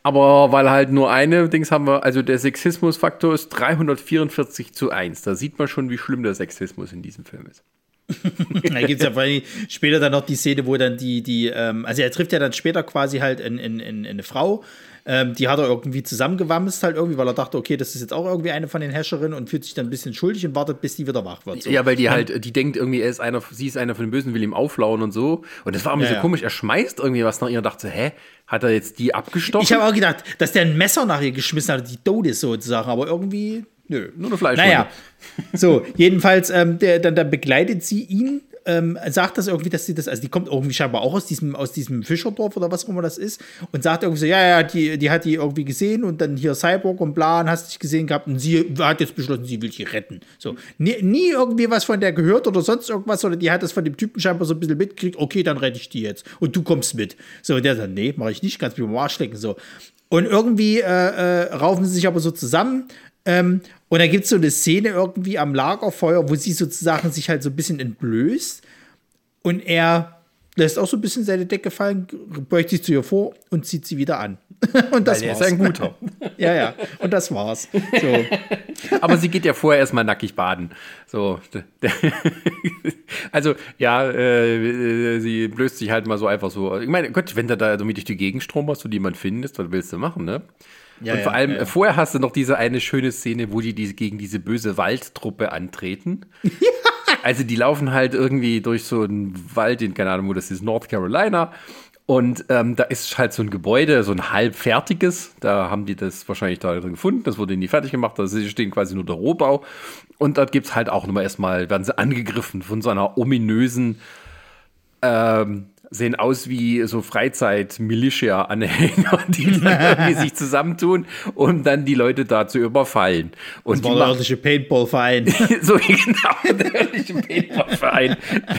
Aber weil halt nur eine Dings haben wir, also der Sexismusfaktor ist 344 zu 1. Da sieht man schon, wie schlimm der Sexismus in diesem Film ist. da gibt es ja vor allem später dann noch die Szene, wo dann die, die, ähm, also er trifft ja dann später quasi halt in, in, in eine Frau, ähm, die hat er irgendwie zusammengewamst halt irgendwie, weil er dachte, okay, das ist jetzt auch irgendwie eine von den Häscherinnen und fühlt sich dann ein bisschen schuldig und wartet, bis die wieder wach wird. So. Ja, weil die halt, die denkt irgendwie, er ist einer, sie ist einer von den Bösen, will ihm auflauen und so. Und das war mir ja, so ja. komisch. Er schmeißt irgendwie was nach ihr und dachte, hä, hat er jetzt die abgestochen? Ich habe auch gedacht, dass der ein Messer nach ihr geschmissen hat, die tot ist sozusagen, aber irgendwie Nö, nur eine Fleischwunde. Naja, so, jedenfalls, ähm, der, dann, dann begleitet sie ihn, ähm, sagt das irgendwie, dass sie das, also die kommt irgendwie scheinbar auch aus diesem, aus diesem Fischerdorf oder was auch immer das ist und sagt irgendwie so, ja, ja, die, die hat die irgendwie gesehen und dann hier Cyborg und bla, hast dich gesehen gehabt und sie hat jetzt beschlossen, sie will die retten. So, nie, nie irgendwie was von der gehört oder sonst irgendwas, sondern die hat das von dem Typen scheinbar so ein bisschen mitgekriegt, okay, dann rette ich die jetzt und du kommst mit. So, und der sagt, nee, mache ich nicht, kannst mich am Arsch lecken, so. Und irgendwie äh, äh, raufen sie sich aber so zusammen. Ähm, und da gibt es so eine Szene irgendwie am Lagerfeuer, wo sie sozusagen sich halt so ein bisschen entblößt. Und er lässt auch so ein bisschen seine Decke fallen, beugt sich zu ihr vor und zieht sie wieder an. und das Weil war's. ist ein guter. ja, ja. Und das war's. So. Aber sie geht ja vorher erstmal nackig baden. So. Also, ja, äh, sie blößt sich halt mal so einfach so. Ich meine, Gott, wenn du da so mit durch die Gegend stromst und jemand findest, was willst du machen, ne? Ja, und vor ja, allem, ja, ja. äh, vorher hast du noch diese eine schöne Szene, wo die, diese, gegen diese böse Waldtruppe antreten. Also die laufen halt irgendwie durch so einen Wald in, keine Ahnung, wo das ist, North Carolina. Und ähm, da ist halt so ein Gebäude, so ein halbfertiges. Da haben die das wahrscheinlich da drin gefunden. Das wurde nie fertig gemacht. Da stehen quasi nur der Rohbau. Und dort gibt es halt auch nochmal erstmal, werden sie angegriffen von so einer ominösen, ähm, sehen aus wie so Freizeit-Militia-Anhänger, die dann sich zusammentun, um dann die Leute da zu überfallen. Und Das war der örtliche Paintball-Verein. so genau, der örtliche Paintball-Verein,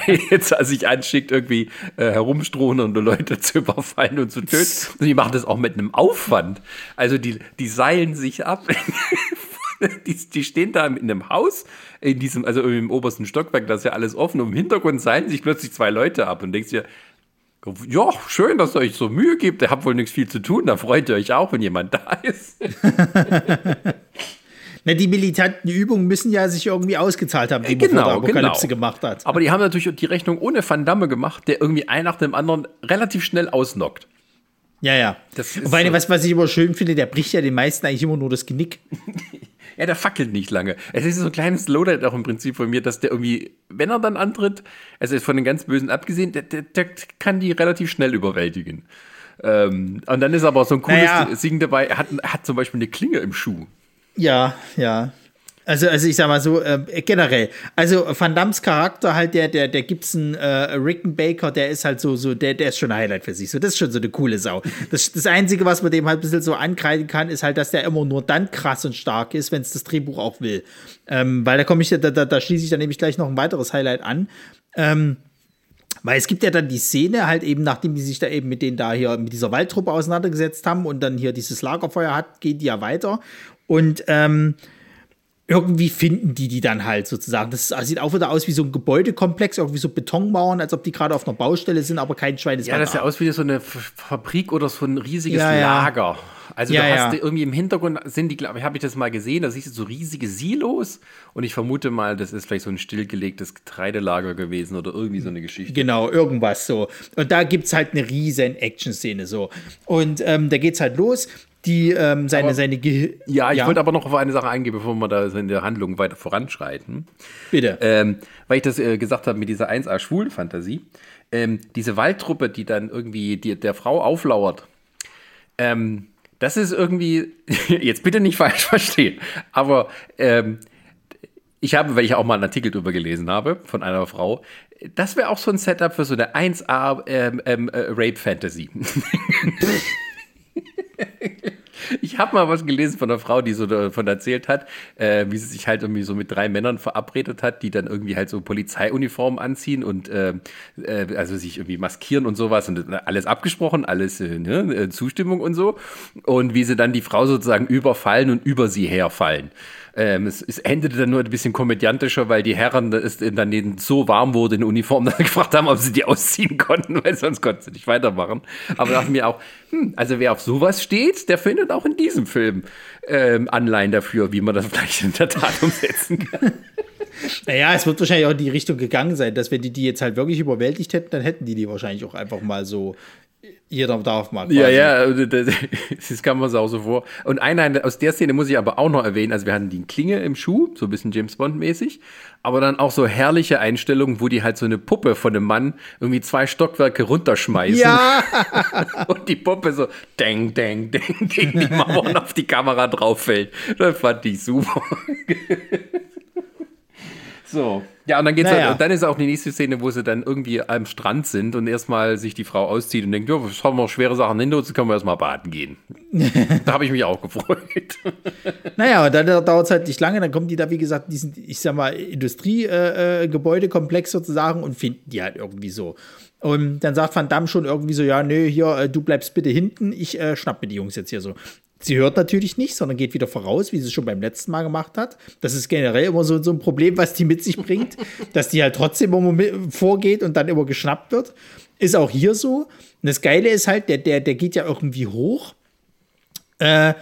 der jetzt sich anschickt, irgendwie äh, herumstrohen und Leute zu überfallen und zu töten. Und die machen das auch mit einem Aufwand. Also die, die seilen sich ab. Die, die stehen da in einem Haus, in diesem, also im obersten Stockwerk, da ist ja alles offen. Und im Hintergrund seilen sich plötzlich zwei Leute ab und denkst dir, ja, schön, dass ihr euch so Mühe gibt. Ihr habt wohl nichts viel zu tun. Da freut ihr euch auch, wenn jemand da ist. Na, die militanten Übungen müssen ja sich irgendwie ausgezahlt haben, die man vor der Apokalypse gemacht hat. Aber die haben natürlich die Rechnung ohne Van Damme gemacht, der irgendwie ein nach dem anderen relativ schnell ausnockt. Ja, ja. Das ist allem, so- was, was ich immer schön finde, der bricht ja den meisten eigentlich immer nur das Genick. Ja, der fackelt nicht lange. Es ist so ein kleines Lowlight auch im Prinzip von mir, dass der irgendwie, wenn er dann antritt, also von den ganz Bösen abgesehen, der, der, der kann die relativ schnell überwältigen. Ähm, und dann ist aber so ein cooles Naja. Ding dabei, er hat, er hat zum Beispiel eine Klinge im Schuh. Ja, ja. Also, also ich sag mal so, äh, generell. Also Van Dams Charakter halt, der, der, der Gibson äh, Rickenbacker, der ist halt so, so, der, der ist schon ein Highlight für sich. So, das ist schon so eine coole Sau. Das, das Einzige, was man dem halt ein bisschen so ankreiden kann, ist halt, dass der immer nur dann krass und stark ist, wenn es das Drehbuch auch will. Ähm, weil da komme ich, da, da, da schließe ich dann nämlich gleich noch ein weiteres Highlight an. Ähm, weil es gibt ja dann die Szene, halt eben, nachdem die sich da eben mit denen da hier, mit dieser Waldtruppe auseinandergesetzt haben und dann hier dieses Lagerfeuer hat, geht die ja weiter. Und ähm, irgendwie finden die die dann halt sozusagen. Das sieht auch wieder aus wie so ein Gebäudekomplex, irgendwie so Betonmauern, als ob die gerade auf einer Baustelle sind, aber kein Schwein ist Ja, das sieht aus wie so eine Fabrik oder so ein riesiges Ja, ja. Lager. Also Ja, du hast irgendwie im Hintergrund sind die, glaube ich, habe ich das mal gesehen, da siehst du so riesige Silos und ich vermute mal, das ist vielleicht so ein stillgelegtes Getreidelager gewesen oder irgendwie so eine Geschichte. Genau, irgendwas so. Und da gibt es halt eine riesen Action-Szene so. Und ähm, da geht's halt los. Die, ähm, seine, seine Ge Ja, ich wollte aber noch auf eine Sache eingehen, bevor wir da in der Handlung weiter voranschreiten. Bitte. Ähm, weil ich das äh, gesagt habe mit dieser 1A-Schwulen-Fantasie. Ähm, diese Waldtruppe, die dann irgendwie die, der Frau auflauert, ähm, das ist irgendwie, jetzt bitte nicht falsch verstehen, aber ähm, ich habe, weil ich auch mal einen Artikel drüber gelesen habe von einer Frau, das wäre auch so ein Setup für so eine 1A ähm, ähm, äh, Rape-Fantasy. Ich habe mal was gelesen von einer Frau, die so davon erzählt hat, äh, wie sie sich halt irgendwie so mit drei Männern verabredet hat, die dann irgendwie halt so Polizeiuniformen anziehen und äh, äh, also sich irgendwie maskieren und sowas und alles abgesprochen, alles äh, ne, äh, Zustimmung und so. Und wie sie dann die Frau sozusagen überfallen und über sie herfallen. Ähm, es, es endete dann nur ein bisschen komödiantischer, weil die Herren ist dann so warm wurde in Uniform, sie gefragt haben, ob sie die ausziehen konnten, weil sonst konnten sie nicht weitermachen. Aber da dachte mir auch, hm, also wer auf sowas steht, der findet auch in diesem Film ähm, Anleihen dafür, wie man das vielleicht in der Tat umsetzen kann. Naja, es wird wahrscheinlich auch in die Richtung gegangen sein, dass wenn die die jetzt halt wirklich überwältigt hätten, dann hätten die die wahrscheinlich auch einfach mal so Jeder darf mal. Ja, ja, das kann man sich auch so vor. Und eine aus der Szene muss ich aber auch noch erwähnen. Also wir hatten die Klinge im Schuh, so ein bisschen James Bond mäßig, aber dann auch so herrliche Einstellungen, wo die halt so eine Puppe von einem Mann irgendwie zwei Stockwerke runterschmeißen. Ja. und die Puppe so deng, deng, deng gegen die Mauer und auf die Kamera drauf fällt. Das fand ich super. So. Ja, und dann geht's Naja. halt, und dann ist auch die nächste Szene, wo sie dann irgendwie am Strand sind und erstmal sich die Frau auszieht und denkt, ja, was haben wir schwere Sachen hinter uns, können wir erstmal baden gehen. da habe ich mich auch gefreut. Naja, und dann dauert es halt nicht lange, dann kommen die da, wie gesagt, diesen, ich sag mal, Industriegebäudekomplex äh, Gebäudekomplex sozusagen und finden die halt irgendwie so. Und dann sagt Van Damme schon irgendwie so, ja, nö, hier, äh, du bleibst bitte hinten, ich äh, schnapp mir die Jungs jetzt hier so. Sie hört natürlich nicht, sondern geht wieder voraus, wie sie es schon beim letzten Mal gemacht hat. Das ist generell immer so, so ein Problem, was die mit sich bringt, dass die halt trotzdem immer vorgeht und dann immer geschnappt wird. Ist auch hier so. Und das Geile ist halt, der, der, der geht ja irgendwie hoch. Äh,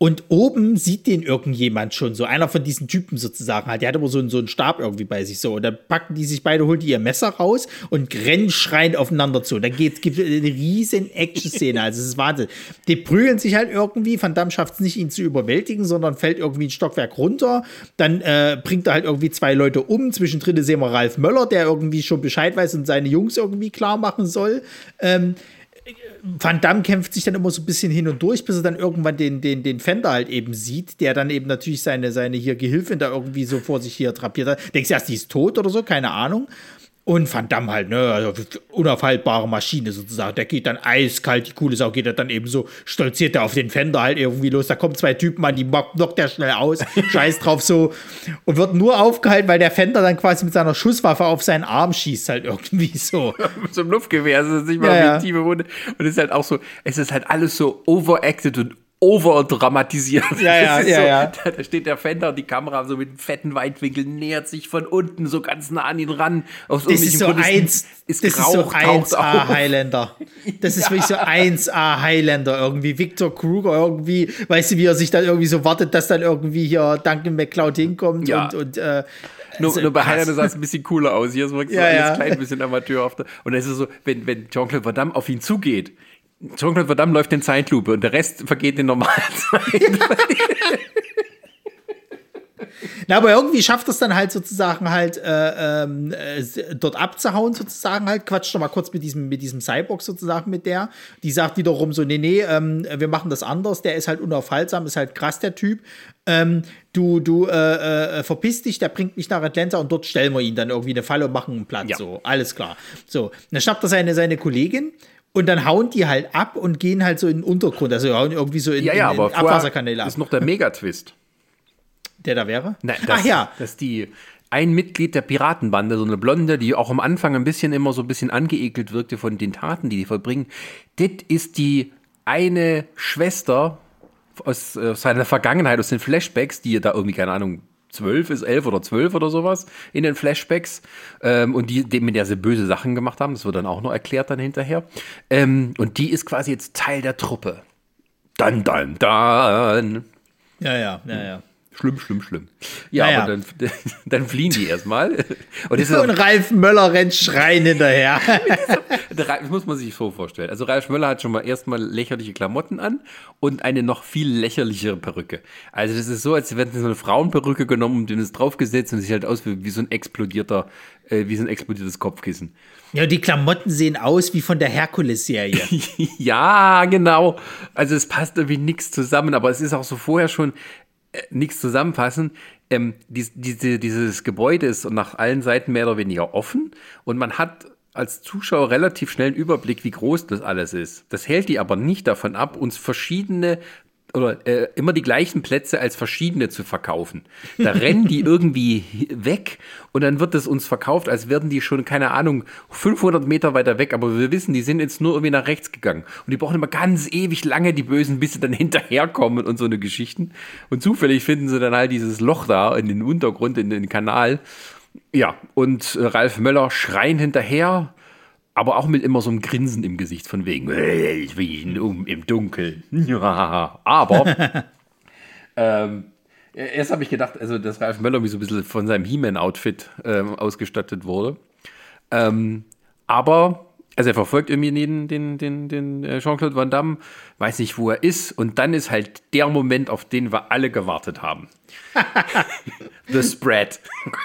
und oben sieht den irgendjemand schon, so einer von diesen Typen sozusagen halt. Der hat immer so, einen- so einen Stab irgendwie bei sich so. Und dann packen die sich beide, holen die ihr Messer raus und rennen schreiend aufeinander zu. Und dann geht's, gibt es eine riesen Action-Szene. Also es ist Wahnsinn. Die prügeln sich halt irgendwie. Van Damme schafft es nicht, ihn zu überwältigen, sondern fällt irgendwie ein Stockwerk runter. Dann äh, bringt er halt irgendwie zwei Leute um. Zwischendrin sehen wir Ralf Möller, der irgendwie schon Bescheid weiß und seine Jungs irgendwie klar machen soll. Ähm, Van Damme kämpft sich dann immer so ein bisschen hin und durch, bis er dann irgendwann den, den, den Fender halt eben sieht, der dann eben natürlich seine, seine hier Gehilfin da irgendwie so vor sich hier drapiert hat. Denkst du erst, die ist tot oder so, keine Ahnung. Und Van Damme halt, ne, also unaufhaltbare Maschine sozusagen. Der geht dann eiskalt, die coole Sau geht er dann eben so, stolziert er auf den Fender halt irgendwie los. Da kommen zwei Typen an, die knockt der schnell aus, scheiß drauf so. Und wird nur aufgehalten, weil der Fender dann quasi mit seiner Schusswaffe auf seinen Arm schießt halt irgendwie so. Mit so einem Luftgewehr, es ist nicht mal Ja, tiefe Wunde. Und es ist halt auch so, es ist halt alles so overacted und overdramatisiert. Ja, ja, Es ja, so, ja. Da, da steht der Fender und die Kamera so mit einem fetten Weitwinkel nähert sich von unten so ganz nah an ihn ran. Aus Das ist so Gründen eins, ist das ist so Rauch, taucht 1A auf. Highlander. Das ist wirklich so 1A Highlander irgendwie. Victor Kruger irgendwie, weißt du, wie er sich dann irgendwie so wartet, dass dann irgendwie hier Duncan McCloud hinkommt Ja. und, und äh, Nur, also nur bei. Highlander sah es ein bisschen cooler aus. Hier ist wirklich so Ja, alles ja. klein bisschen amateurhafter. Und dann ist es so, wenn, wenn Jean-Claude Van Damme auf ihn zugeht, Jean-Claude Van Damme läuft in Zeitlupe und der Rest vergeht in normalen Zeit. Na, aber irgendwie schafft es dann halt sozusagen halt äh, ähm, äh, dort abzuhauen sozusagen halt. Quatscht doch mal kurz mit diesem, mit diesem Cyborg sozusagen mit der. Die sagt wiederum so, nee, nee, ähm, wir machen das anders. Der ist halt unaufhaltsam, ist halt krass, der Typ. Ähm, du, du äh, äh, verpiss dich, der bringt mich nach Atlanta und dort stellen wir ihn dann irgendwie eine Falle und machen einen Platz. Ja. So, alles klar. So, dann schnappt er seine, seine Kollegin. Und dann hauen die halt ab und gehen halt so in den Untergrund, also hauen irgendwie so in, ja, ja, in, in aber Abwasserkanäle ab. ist noch der Megatwist. Der da wäre? Nein, dass, Ach ja, dass die ein Mitglied der Piratenbande, so eine Blonde, die auch am Anfang ein bisschen immer so ein bisschen angeekelt wirkte von den Taten, die die vollbringen, das ist die eine Schwester aus äh, seiner Vergangenheit, aus den Flashbacks, die da irgendwie, keine Ahnung, zwölf ist, elf oder zwölf oder sowas in den Flashbacks ähm, und die, dem, mit der sie böse Sachen gemacht haben, das wird dann auch noch erklärt dann hinterher. Ähm, und die ist quasi jetzt Teil der Truppe. Dann, dann, dann. ja, ja, ja, ja. Schlimm, schlimm, schlimm. Ja, Naja. aber dann, dann fliehen die erstmal. Und ist Und Ralf Möller rennt schreien hinterher. das muss man sich so vorstellen. Also Ralf Möller hat schon mal erstmal lächerliche Klamotten an und eine noch viel lächerlichere Perücke. Also das ist so, als wenn so eine Frauenperücke genommen und den ist draufgesetzt und sieht halt aus wie, wie so ein explodierter, äh, wie so ein explodiertes Kopfkissen. Ja, die Klamotten sehen aus wie von der Herkules-Serie. ja, genau. Also es passt irgendwie nichts zusammen, aber es ist auch so vorher schon äh, nichts zusammenpassen. Ähm, dies, diese, dieses Gebäude ist nach allen Seiten mehr oder weniger offen und man hat als Zuschauer relativ schnell einen Überblick, wie groß das alles ist. Das hält die aber nicht davon ab, uns verschiedene oder äh, immer die gleichen Plätze als verschiedene zu verkaufen. Da rennen die irgendwie weg und dann wird es uns verkauft, als wären die schon, keine Ahnung, 500 Meter weiter weg, aber wir wissen, die sind jetzt nur irgendwie nach rechts gegangen. Und die brauchen immer ganz ewig lange, die Bösen, bis sie dann hinterherkommen und so eine Geschichten. Und zufällig finden sie dann halt dieses Loch da in den Untergrund, in den Kanal. Ja, und äh, Ralf Möller schreien hinterher, aber auch mit immer so einem Grinsen im Gesicht von wegen, "Äh, ich ihn um im Dunkeln. Aber ähm, erst habe ich gedacht, also dass Ralf Möller wie so ein bisschen von seinem He-Man-Outfit ähm, ausgestattet wurde. Ähm, aber Also er verfolgt irgendwie den, den, den, den äh, Jean-Claude Van Damme, weiß nicht, wo er ist. Und dann ist halt der Moment, auf den wir alle gewartet haben. The Spread.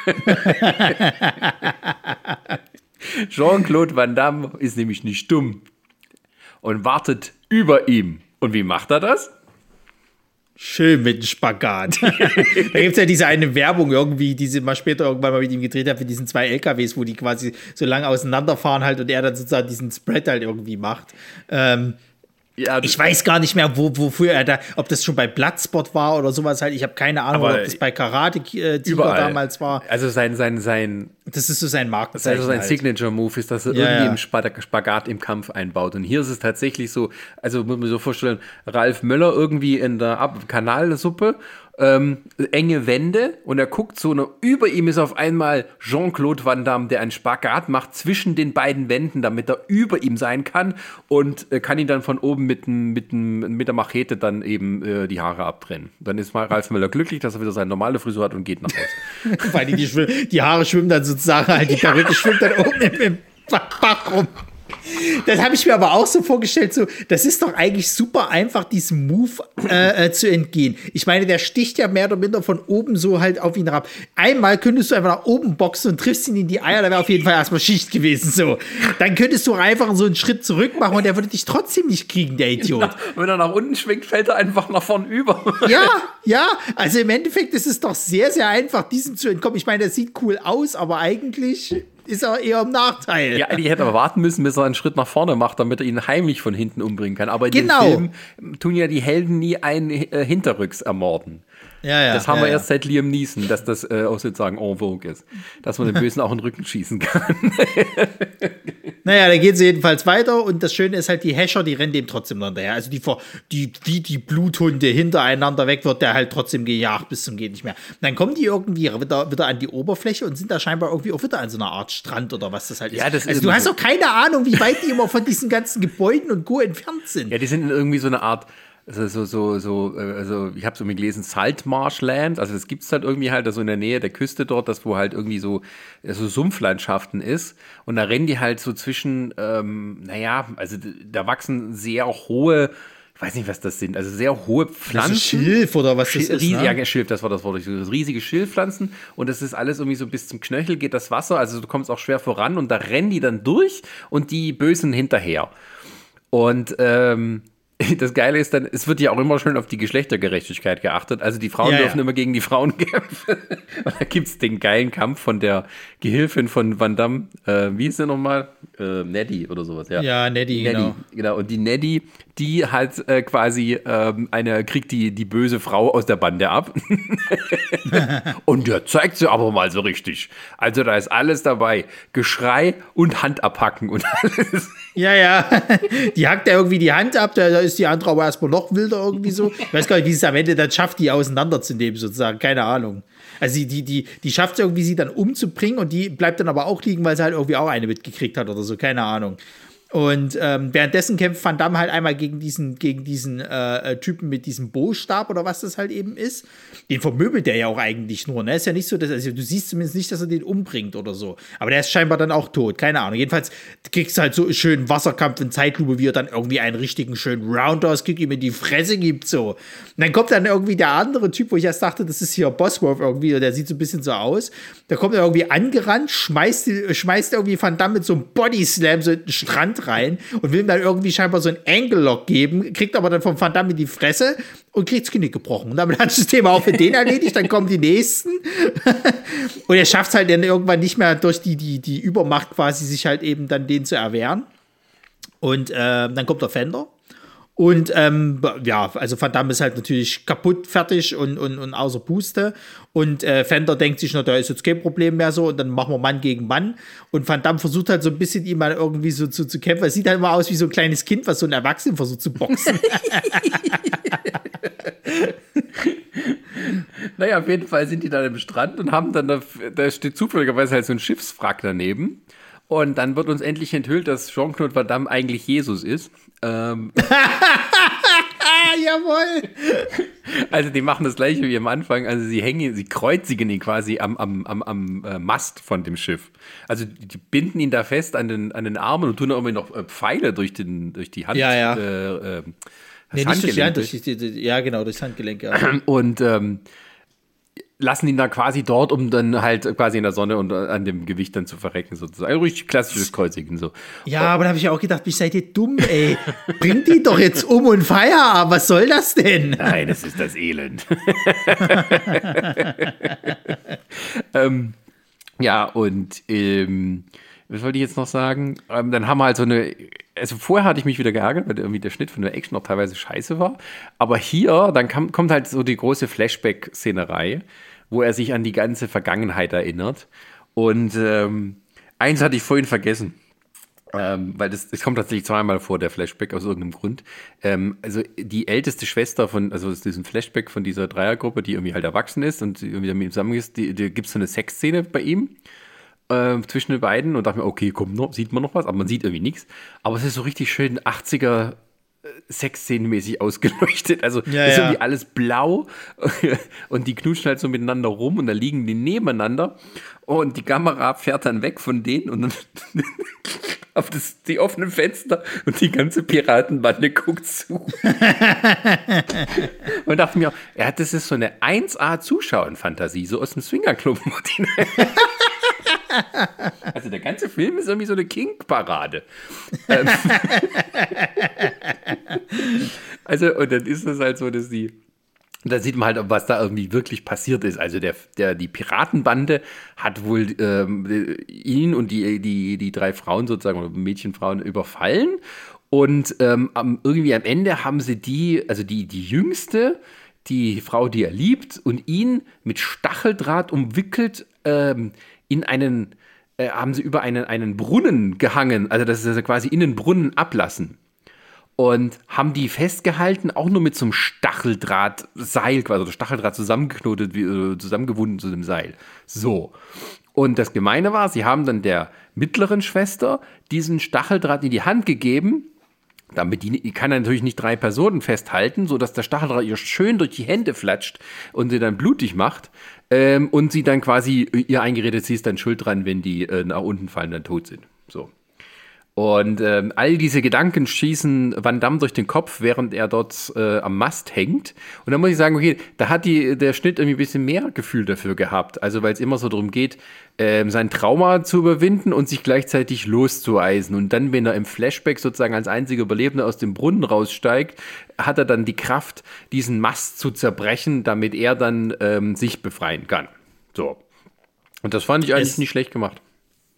Jean-Claude Van Damme ist nämlich nicht dumm und wartet über ihm. Und wie macht er das? Schön mit dem Spagat. da gibt es ja diese eine Werbung irgendwie, die sie mal später irgendwann mal mit ihm gedreht hat, für diesen zwei LKWs, wo die quasi so lange auseinanderfahren halt und er dann sozusagen diesen Spread halt irgendwie macht. Ähm, ja, ich weiß gar nicht mehr, wo, wofür er da, ob das schon bei Bloodspot war oder sowas halt. Ich habe keine Ahnung, ob das bei Karate äh, damals war. Also sein, sein, sein. Das ist so sein Markenzeichen. Also sein halt. Signature-Move ist, dass er ja, irgendwie ja. einen Spagat im Kampf einbaut. Und hier ist es tatsächlich so, also muss man so vorstellen, Ralf Möller irgendwie in der Ab Kanalsuppe ähm, enge Wände und er guckt so, und über ihm ist auf einmal Jean-Claude Van Damme, der einen Spagat macht zwischen den beiden Wänden, damit er über ihm sein kann und äh, kann ihn dann von oben mit, mit, mit der Machete dann eben äh, die Haare abtrennen. Dann ist mal Ralf Müller glücklich, dass er wieder seine normale Frisur hat und geht nach Hause. Weil die, die, die Haare schwimmen dann sozusagen, die Perücke schwimmt dann oben im, im Bach rum. Das habe ich mir aber auch so vorgestellt, so, das ist doch eigentlich super einfach, diesem Move äh, äh, zu entgehen. Ich meine, der sticht ja mehr oder minder von oben so halt auf ihn herab. Einmal könntest du einfach nach oben boxen und triffst ihn in die Eier, da wäre auf jeden Fall erstmal Schicht gewesen, so. Dann könntest du einfach so einen Schritt zurück machen und der würde dich trotzdem nicht kriegen, der Idiot. Ja, wenn er nach unten schwingt, fällt er einfach nach vorn über. Ja, ja, also im Endeffekt ist es doch sehr, sehr einfach, diesem zu entkommen. Ich meine, der sieht cool aus, aber eigentlich ist er eher im Nachteil. Ja, eigentlich hätte er warten müssen, bis er einen Schritt nach vorne macht, damit er ihn heimlich von hinten umbringen kann. Aber in genau. dem Film tun ja die Helden nie einen äh, hinterrücks ermorden. Ja, ja, das haben ja, wir erst seit Liam Neeson, dass das äh, auch sozusagen en vogue ist. Dass man den Bösen auch in den Rücken schießen kann. naja, da geht es jedenfalls weiter und das Schöne ist halt, die Hescher, die rennen dem trotzdem hinterher. Also die, die, wie die Bluthunde hintereinander weg, wird der halt trotzdem gejagt bis zum geht nicht mehr. Und dann kommen die irgendwie wieder, wieder an die Oberfläche und sind da scheinbar irgendwie auch wieder an so einer Art Strand oder was das halt ja, ist. also du hast doch keine Ahnung, wie weit die immer von diesen ganzen Gebäuden und Co. entfernt sind. Ja, die sind in irgendwie so eine Art also so, so, so, äh, also ich habe so mir gelesen, Saltmarshland, also das gibt es halt irgendwie halt, also in der Nähe der Küste dort, das wo halt irgendwie so, so Sumpflandschaften ist. Und da rennen die halt so zwischen, ähm, naja, also da wachsen sehr hohe, ich weiß nicht, was das sind, also sehr hohe Pflanzen. Schilf oder was das ist, riesige, ne? Schilf, das war das Wort, riesige Schilfpflanzen und das ist alles irgendwie so bis zum Knöchel geht das Wasser, also du kommst auch schwer voran und da rennen die dann durch und die Bösen hinterher. Und ähm, das Geile ist dann, es wird ja auch immer schön auf die Geschlechtergerechtigkeit geachtet. Also die Frauen ja, dürfen ja. immer gegen die Frauen kämpfen. Und da gibt es den geilen Kampf von der Gehilfin von Van Damme. Äh, wie ist sie nochmal? Äh, Neddy oder sowas, ja. Ja, Neddy, Neddy genau. genau. Und die Neddy, die halt äh, quasi ähm, eine, kriegt die, die böse Frau aus der Bande ab. und der zeigt sie aber mal so richtig. Also da ist alles dabei. Geschrei und Hand abhacken und alles. Ja, ja. Die hackt ja irgendwie die Hand ab, da ist die andere aber erstmal noch wilder irgendwie so. Ich weiß gar nicht, wie es am Ende dann schafft, die auseinanderzunehmen, sozusagen. Keine Ahnung. Also die, die, die, die schafft es irgendwie, sie dann umzubringen und die bleibt dann aber auch liegen, weil sie halt irgendwie auch eine mitgekriegt hat oder so. Keine Ahnung. Und ähm, währenddessen kämpft Van Damme halt einmal gegen diesen, gegen diesen äh, äh, Typen mit diesem Bostab oder was das halt eben ist. Den vermöbelt der ja auch eigentlich nur. Ne? Ist ja nicht so, dass also du siehst zumindest nicht, dass er den umbringt oder so. Aber der ist scheinbar dann auch tot. Keine Ahnung. Jedenfalls kriegst du halt so einen schönen Wasserkampf in Zeitlupe, wie er dann irgendwie einen richtigen schönen Roundhouse-Kick ihm in die Fresse gibt. So. Und dann kommt dann irgendwie der andere Typ, wo ich erst dachte, das ist hier Bosworth irgendwie. Der sieht so ein bisschen so aus. Da kommt er irgendwie angerannt, schmeißt, schmeißt irgendwie Van Damme mit so einem Bodyslam so in den Strand rein und will ihm dann irgendwie scheinbar so ein Angle-Lock geben, kriegt aber dann vom Van Damme in die Fresse und kriegt das Knick gebrochen. Und damit hat das Thema auch für den erledigt, dann kommen die nächsten. und er schafft es halt dann irgendwann nicht mehr durch die, die, die Übermacht quasi, sich halt eben dann den zu erwehren. Und äh, dann kommt der Fender und ähm, ja, also Van Damme ist halt natürlich kaputt, fertig und, und, und außer Puste. Und äh, Fender denkt sich, na, da ist jetzt kein Problem mehr so. Und dann machen wir Mann gegen Mann. Und Van Damme versucht halt so ein bisschen ihm mal irgendwie so zu, zu kämpfen. Es sieht halt immer aus wie so ein kleines Kind, was so ein Erwachsenen versucht zu boxen. naja, auf jeden Fall sind die dann im Strand und haben dann, da, da steht zufälligerweise halt so ein Schiffswrack daneben. Und dann wird uns endlich enthüllt, dass Jean-Claude Van Damme eigentlich Jesus ist. Ähm, Jawohl. Also die machen das gleiche wie am Anfang. Also sie hängen, sie kreuzigen ihn quasi am, am, am, am äh, Mast von dem Schiff. Also die binden ihn da fest an den, an den Armen und tun irgendwie noch äh, Pfeile durch, den, durch die Hand. Ja, ja. Äh, äh, das Nee, nicht durch die Handgelenk Hand, durch ja, genau, durchs Handgelenk. Ja. und ähm, lassen ihn da quasi dort, um dann halt quasi in der Sonne und an dem Gewicht dann zu verrecken, sozusagen. Ein richtig klassisches Kreuzigen so. Ja, aber da habe ich ja auch gedacht, wie seid ihr dumm, ey? Bringt die doch jetzt um und Feierabend. Was soll das denn? Nein, das ist das Elend. ähm, ja, und ähm, was wollte ich jetzt noch sagen? Ähm, dann haben wir halt so eine. Also vorher hatte ich mich wieder geärgert, weil irgendwie der Schnitt von der Action noch teilweise scheiße war. Aber hier, dann kam, kommt halt so die große Flashback-Szenerei, wo er sich an die ganze Vergangenheit erinnert. Und ähm, eins hatte ich vorhin vergessen. Ähm, weil das, das kommt tatsächlich zweimal vor, der Flashback, aus irgendeinem Grund. Ähm, also die älteste Schwester von, also aus diesem Flashback von dieser Dreiergruppe, die irgendwie halt erwachsen ist und irgendwie mit ihm zusammen ist, die gibt es so eine Sexszene bei ihm äh, zwischen den beiden und dachte mir, okay, komm, noch, sieht man noch was, aber man sieht irgendwie nichts. Aber es ist so richtig schön 80er äh, Sexszenenmäßig ausgeleuchtet. Also Ja, ist ja. irgendwie alles blau und die knutschen halt so miteinander rum und da liegen die nebeneinander und die Kamera fährt dann weg von denen und dann auf das, die offenen Fenster und die ganze Piratenbande guckt zu. und dachte mir, ja, das ist so eine 1A Zuschauerfantasie, so aus dem Swingerclub. Also der ganze Film ist irgendwie so eine King-Parade. Ähm, also, und dann ist es halt so, dass die. Da sieht man halt, was da irgendwie wirklich passiert ist. Also der, der, die Piratenbande hat wohl ähm, ihn und die, die, die drei Frauen sozusagen, Mädchenfrauen überfallen. Und ähm, irgendwie am Ende haben sie die, also die, die jüngste, die Frau, die er liebt, und ihn mit Stacheldraht umwickelt ähm, in einen, äh, haben sie über einen, einen Brunnen gehangen, also dass sie quasi in den Brunnen ablassen. Und haben die festgehalten, auch nur mit so einem Stacheldrahtseil, quasi, oder Stacheldraht zusammengeknotet, wie, äh, zusammengewunden zu dem Seil. So. Und das Gemeine war, sie haben dann der mittleren Schwester diesen Stacheldraht in die Hand gegeben, damit die, die kann er natürlich nicht drei Personen festhalten, sodass der Stacheldraht ihr schön durch die Hände flatscht und sie dann blutig macht. Ähm, und sie dann quasi ihr eingeredet, sie ist dann schuld dran, wenn die äh, nach unten fallen, dann tot sind. So. Und ähm, all diese Gedanken schießen Van Damme durch den Kopf, während er dort äh, am Mast hängt. Und dann muss ich sagen, okay, da hat die, der Schnitt irgendwie ein bisschen mehr Gefühl dafür gehabt. Also weil es immer so darum geht, ähm, sein Trauma zu überwinden und sich gleichzeitig loszueisen. Und dann, wenn er im Flashback sozusagen als einziger Überlebender aus dem Brunnen raussteigt, hat er dann die Kraft, diesen Mast zu zerbrechen, damit er dann ähm, sich befreien kann. So. Und das fand ich eigentlich Es- nicht schlecht gemacht.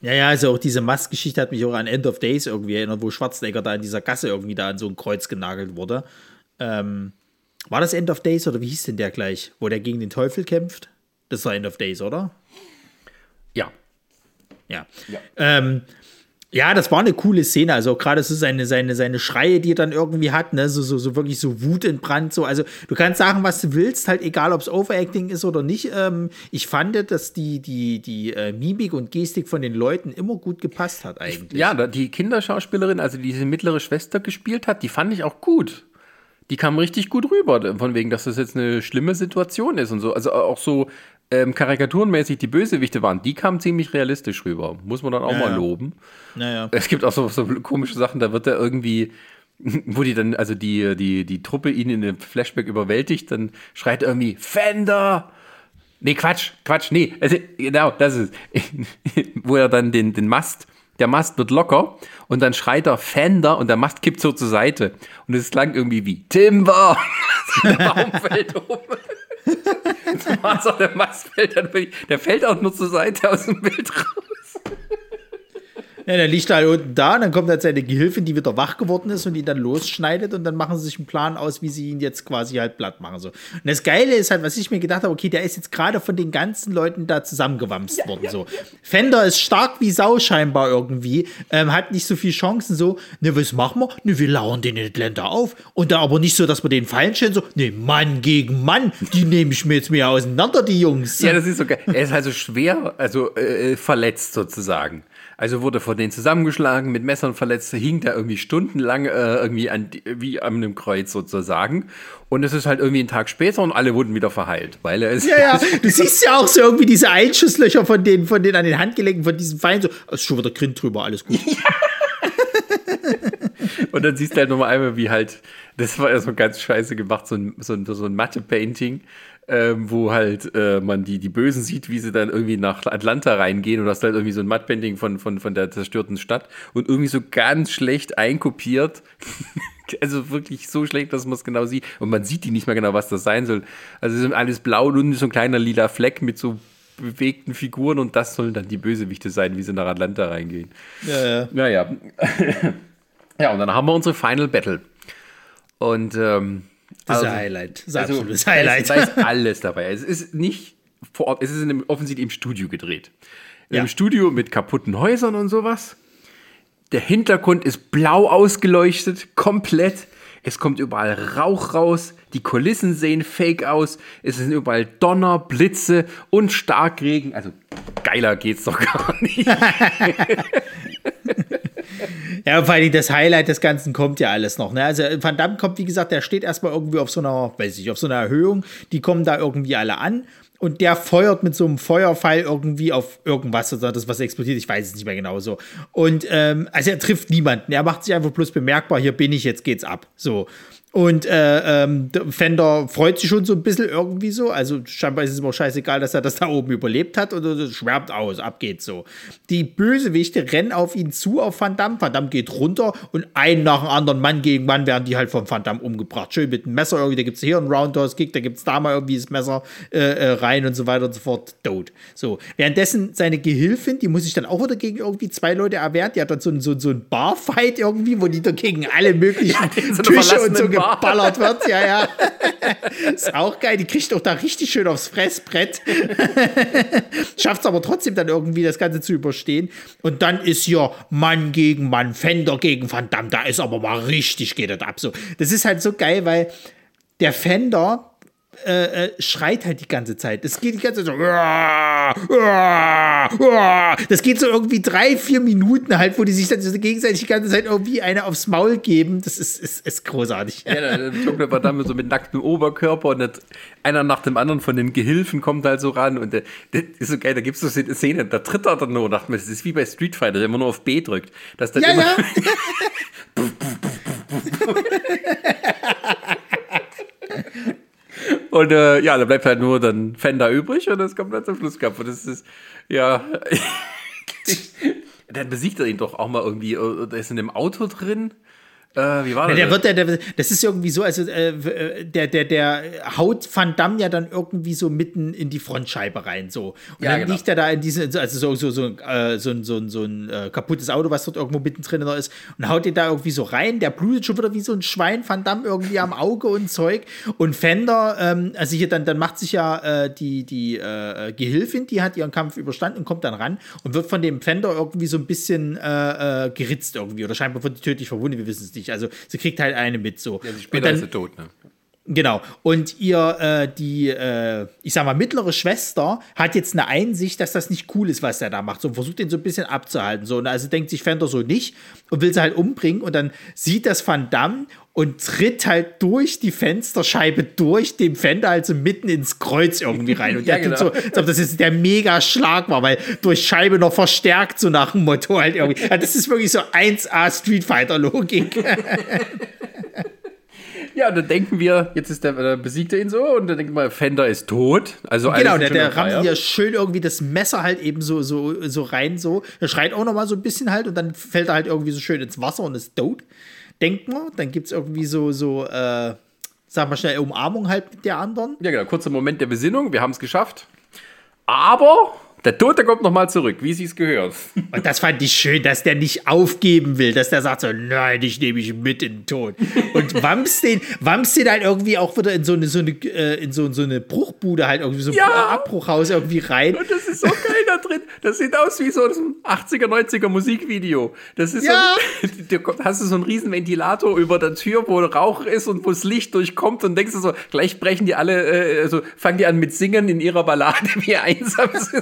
Ja, ja, also auch diese Mastgeschichte hat mich auch an End of Days irgendwie erinnert, wo Schwarzenegger da in dieser Gasse irgendwie da an so ein Kreuz genagelt wurde. Ähm, war das End of Days oder wie hieß denn der gleich? Wo der gegen den Teufel kämpft? Das war End of Days, oder? Ja. Ja. Ähm, ja, das war eine coole Szene. Also gerade so seine, seine, seine Schreie, die er dann irgendwie hat, ne, so, so, so wirklich so Wut entbrannt. So. Also du kannst sagen, was du willst, halt egal, ob es Overacting ist oder nicht. Ähm, ich fand, dass die, die, die äh, Mimik und Gestik von den Leuten immer gut gepasst hat eigentlich. Ja, die Kinderschauspielerin, also die diese mittlere Schwester gespielt hat, die fand ich auch gut. Die kam richtig gut rüber, von wegen, dass das jetzt eine schlimme Situation ist und so. Also auch so ähm, karikaturenmäßig die Bösewichte waren, die kamen ziemlich realistisch rüber. Muss man dann auch Ja, mal ja. loben. Naja. Es gibt auch so, so komische Sachen, da wird er irgendwie, wo die dann, also die, die, die Truppe ihn in dem Flashback überwältigt, dann schreit er irgendwie Fender! Nee, Quatsch, Quatsch, nee, also, genau, das ist wo er dann den, den Mast, der Mast wird locker und dann schreit er Fender und der Mast kippt so zur Seite. Und es klang irgendwie wie Timber! der Baum fällt um. Das war's auch, der Mast fällt der fällt auch nur zur Seite aus dem Bild raus. Ja, dann liegt er halt unten da, und dann kommt halt seine Gehilfin, die wieder wach geworden ist und ihn dann losschneidet und dann machen sie sich einen Plan aus, wie sie ihn jetzt quasi halt platt machen. So. Und das Geile ist halt, was ich mir gedacht habe, okay, der ist jetzt gerade von den ganzen Leuten da zusammengewamst worden. so. Fender ist stark wie Sau scheinbar irgendwie, ähm, hat nicht so viel Chancen, so, ne, was machen wir? Ne, wir lauern den Atlanta auf. Und da aber nicht so, dass wir den fallen stellen, so, ne, Mann gegen Mann, die nehme ich mir jetzt mehr auseinander, die Jungs. Ja, das ist so geil. Er ist also schwer, also äh, verletzt sozusagen. Also wurde von denen zusammengeschlagen, mit Messern verletzt, hing da irgendwie stundenlang äh, irgendwie an, wie an einem Kreuz sozusagen. Und es ist halt irgendwie ein Tag später und alle wurden wieder verheilt, weil er ist. Ja, ja, du siehst ja auch so irgendwie diese Einschusslöcher von denen, von denen an den Handgelenken von diesen Feinden, so, es ist schon wieder Grind drüber, alles gut. Und dann siehst du halt nochmal einmal, wie halt, das war ja so ganz scheiße gemacht, so ein, so ein, so ein Matte-Painting, ähm, wo halt äh, man die, die Bösen sieht, wie sie dann irgendwie nach Atlanta reingehen und hast halt irgendwie so ein Matte-Painting von, von, von der zerstörten Stadt und irgendwie so ganz schlecht einkopiert. also wirklich so schlecht, dass man es genau sieht. Und man sieht die nicht mehr genau, was das sein soll. Also es ist alles blau und so ein kleiner lila Fleck mit so bewegten Figuren und das sollen dann die Bösewichte sein, wie sie nach Atlanta reingehen. Ja, ja. Naja. Ja, und dann haben wir unsere Final Battle. Und ähm, Das ist also- ein Highlight. Das ist also, absolutes da Highlight. ist, da ist alles dabei. Es ist nicht vor Ort, es ist in offensichtlich im Studio gedreht. Ja. einem Studio mit kaputten Häusern und sowas. Der Hintergrund ist blau ausgeleuchtet, komplett. Es kommt überall Rauch raus. Die Kulissen sehen fake aus. Es sind überall Donner, Blitze und Starkregen. Also geiler geht's doch gar nicht. Ja, vor allem das Highlight des Ganzen kommt ja alles noch. Ne? Also Van Damme kommt, wie gesagt, der steht erstmal irgendwie auf so einer, weiß ich, auf so einer Erhöhung. Die kommen da irgendwie alle an. Und der feuert mit so einem Feuerpfeil irgendwie auf irgendwas oder das, was explodiert. Ich weiß es nicht mehr genau so. Und ähm, also er trifft niemanden. Er macht sich einfach bloß bemerkbar, hier bin ich, jetzt geht's ab. So. Und äh, ähm, der Fender freut sich schon so ein bisschen irgendwie so. Also scheinbar ist es ihm auch scheißegal, dass er das da oben überlebt hat. Und schwärmt aus, ab geht's so. Die Bösewichte rennen auf ihn zu, auf Van Damme. Van Damme geht runter und ein nach dem anderen, Mann gegen Mann, werden die halt von Van Damme umgebracht. Schön mit dem Messer irgendwie, da gibt's hier einen Roundhouse-Kick, da gibt's da mal irgendwie das Messer äh, äh, rein und so weiter und so fort. Tot. So. Währenddessen seine Gehilfin, die muss sich dann auch wieder gegen irgendwie zwei Leute erwehren. Die hat dann so, so, so ein Barfight irgendwie, wo die da gegen alle möglichen so einer Tische und so. Geballert wird. Ja, ja. Ist auch geil. Die kriegt doch da richtig schön aufs Fressbrett. Schafft es aber trotzdem dann irgendwie, das Ganze zu überstehen. Und dann ist hier Mann gegen Mann, Fender gegen Van Damme. Da ist aber mal richtig, geht das ab. So. Das ist halt so geil, weil der Fender äh, äh, schreit halt die ganze Zeit. Das geht die ganze Zeit so. Das geht so irgendwie drei, vier Minuten halt, wo die sich dann so gegenseitig die ganze Zeit irgendwie eine aufs Maul geben. Das ist, ist, ist großartig. Ja, der Joker war dann so mit nacktem Oberkörper und das, einer nach dem anderen von den Gehilfen kommt halt so ran und das ist so geil, da gibt es so eine Szene, da tritt er dann nur, dachte mir, das ist wie bei Street Fighter, der immer nur auf B drückt. Dass dann Ja, immer, ja. Und äh, ja, da bleibt halt nur dann Fender übrig und das kommt dann zum Schlusskampf. Und das ist, ja. dann besiegt er ihn doch auch mal irgendwie. Der ist in dem Auto drin. Äh, wie war das? Der wird, der, der, das ist irgendwie so, also äh, der, der, der haut Van Damme ja dann irgendwie so mitten in die Frontscheibe rein, so. Und Ja, dann genau. liegt er da in diese, also so, so, so, äh, so, ein- so, ein- so ein äh, kaputtes Auto, was dort irgendwo mittendrin noch ist, und haut ihn da irgendwie so rein. Der blutet schon wieder wie so ein Schwein, Van Damme irgendwie am Auge und Zeug. Und Fender, ähm, also hier dann, dann macht sich ja äh, die, die äh, Gehilfin, die hat ihren Kampf überstanden und kommt dann ran und wird von dem Fender irgendwie so ein bisschen äh, äh, geritzt irgendwie oder scheinbar wird die tödlich verwundet, wir wissen es nicht. Also sie kriegt halt eine mit so. ja, Und später dann- ist er tot, ne? Genau. Und ihr, äh, die, äh, ich sag mal, mittlere Schwester hat jetzt eine Einsicht, dass das nicht cool ist, was er da macht. So und versucht ihn so ein bisschen abzuhalten. So, und also denkt sich Fender so nicht und will sie halt umbringen. Und dann sieht das Van Damme und tritt halt durch die Fensterscheibe durch dem Fender halt so mitten ins Kreuz irgendwie rein. Und der Ja, tut genau. so, als ob das jetzt der mega Schlag war, weil durch Scheibe noch verstärkt, so nach dem Motto halt irgendwie. Ja, das ist wirklich so 1A Street Fighter Logik. Ja, und dann denken wir, jetzt ist der, äh, besiegt er ihn so und dann denken wir, Fender ist tot. Also Genau, der, der rammt hier schön irgendwie das Messer halt eben so, so, so rein, so. Er schreit auch noch mal so ein bisschen halt und dann fällt er halt irgendwie so schön ins Wasser und ist tot. Denkt man, dann gibt es irgendwie so, so, äh, sag mal schnell, Umarmung halt mit der anderen. Ja, genau, kurzer Moment der Besinnung, wir haben es geschafft. Aber der Tote kommt nochmal zurück, wie sie es gehört. Und das fand ich schön, dass der nicht aufgeben will, dass der sagt so, nein, ich nehme mich mit in den Tod. Und wamst den, wamst den halt irgendwie auch wieder in so eine, so eine, äh, in so, so eine Bruchbude halt irgendwie so ein Ja. Abbruchhaus irgendwie rein. Und das ist so geil da drin. Das sieht aus wie so ein 80er, 90er Musikvideo. Das ist Ja. so ein, hast du so einen riesen Ventilator über der Tür, wo Rauch ist und wo das Licht durchkommt und denkst du so, gleich brechen die alle, äh, also fangen die an mit Singen in ihrer Ballade, wie einsam sie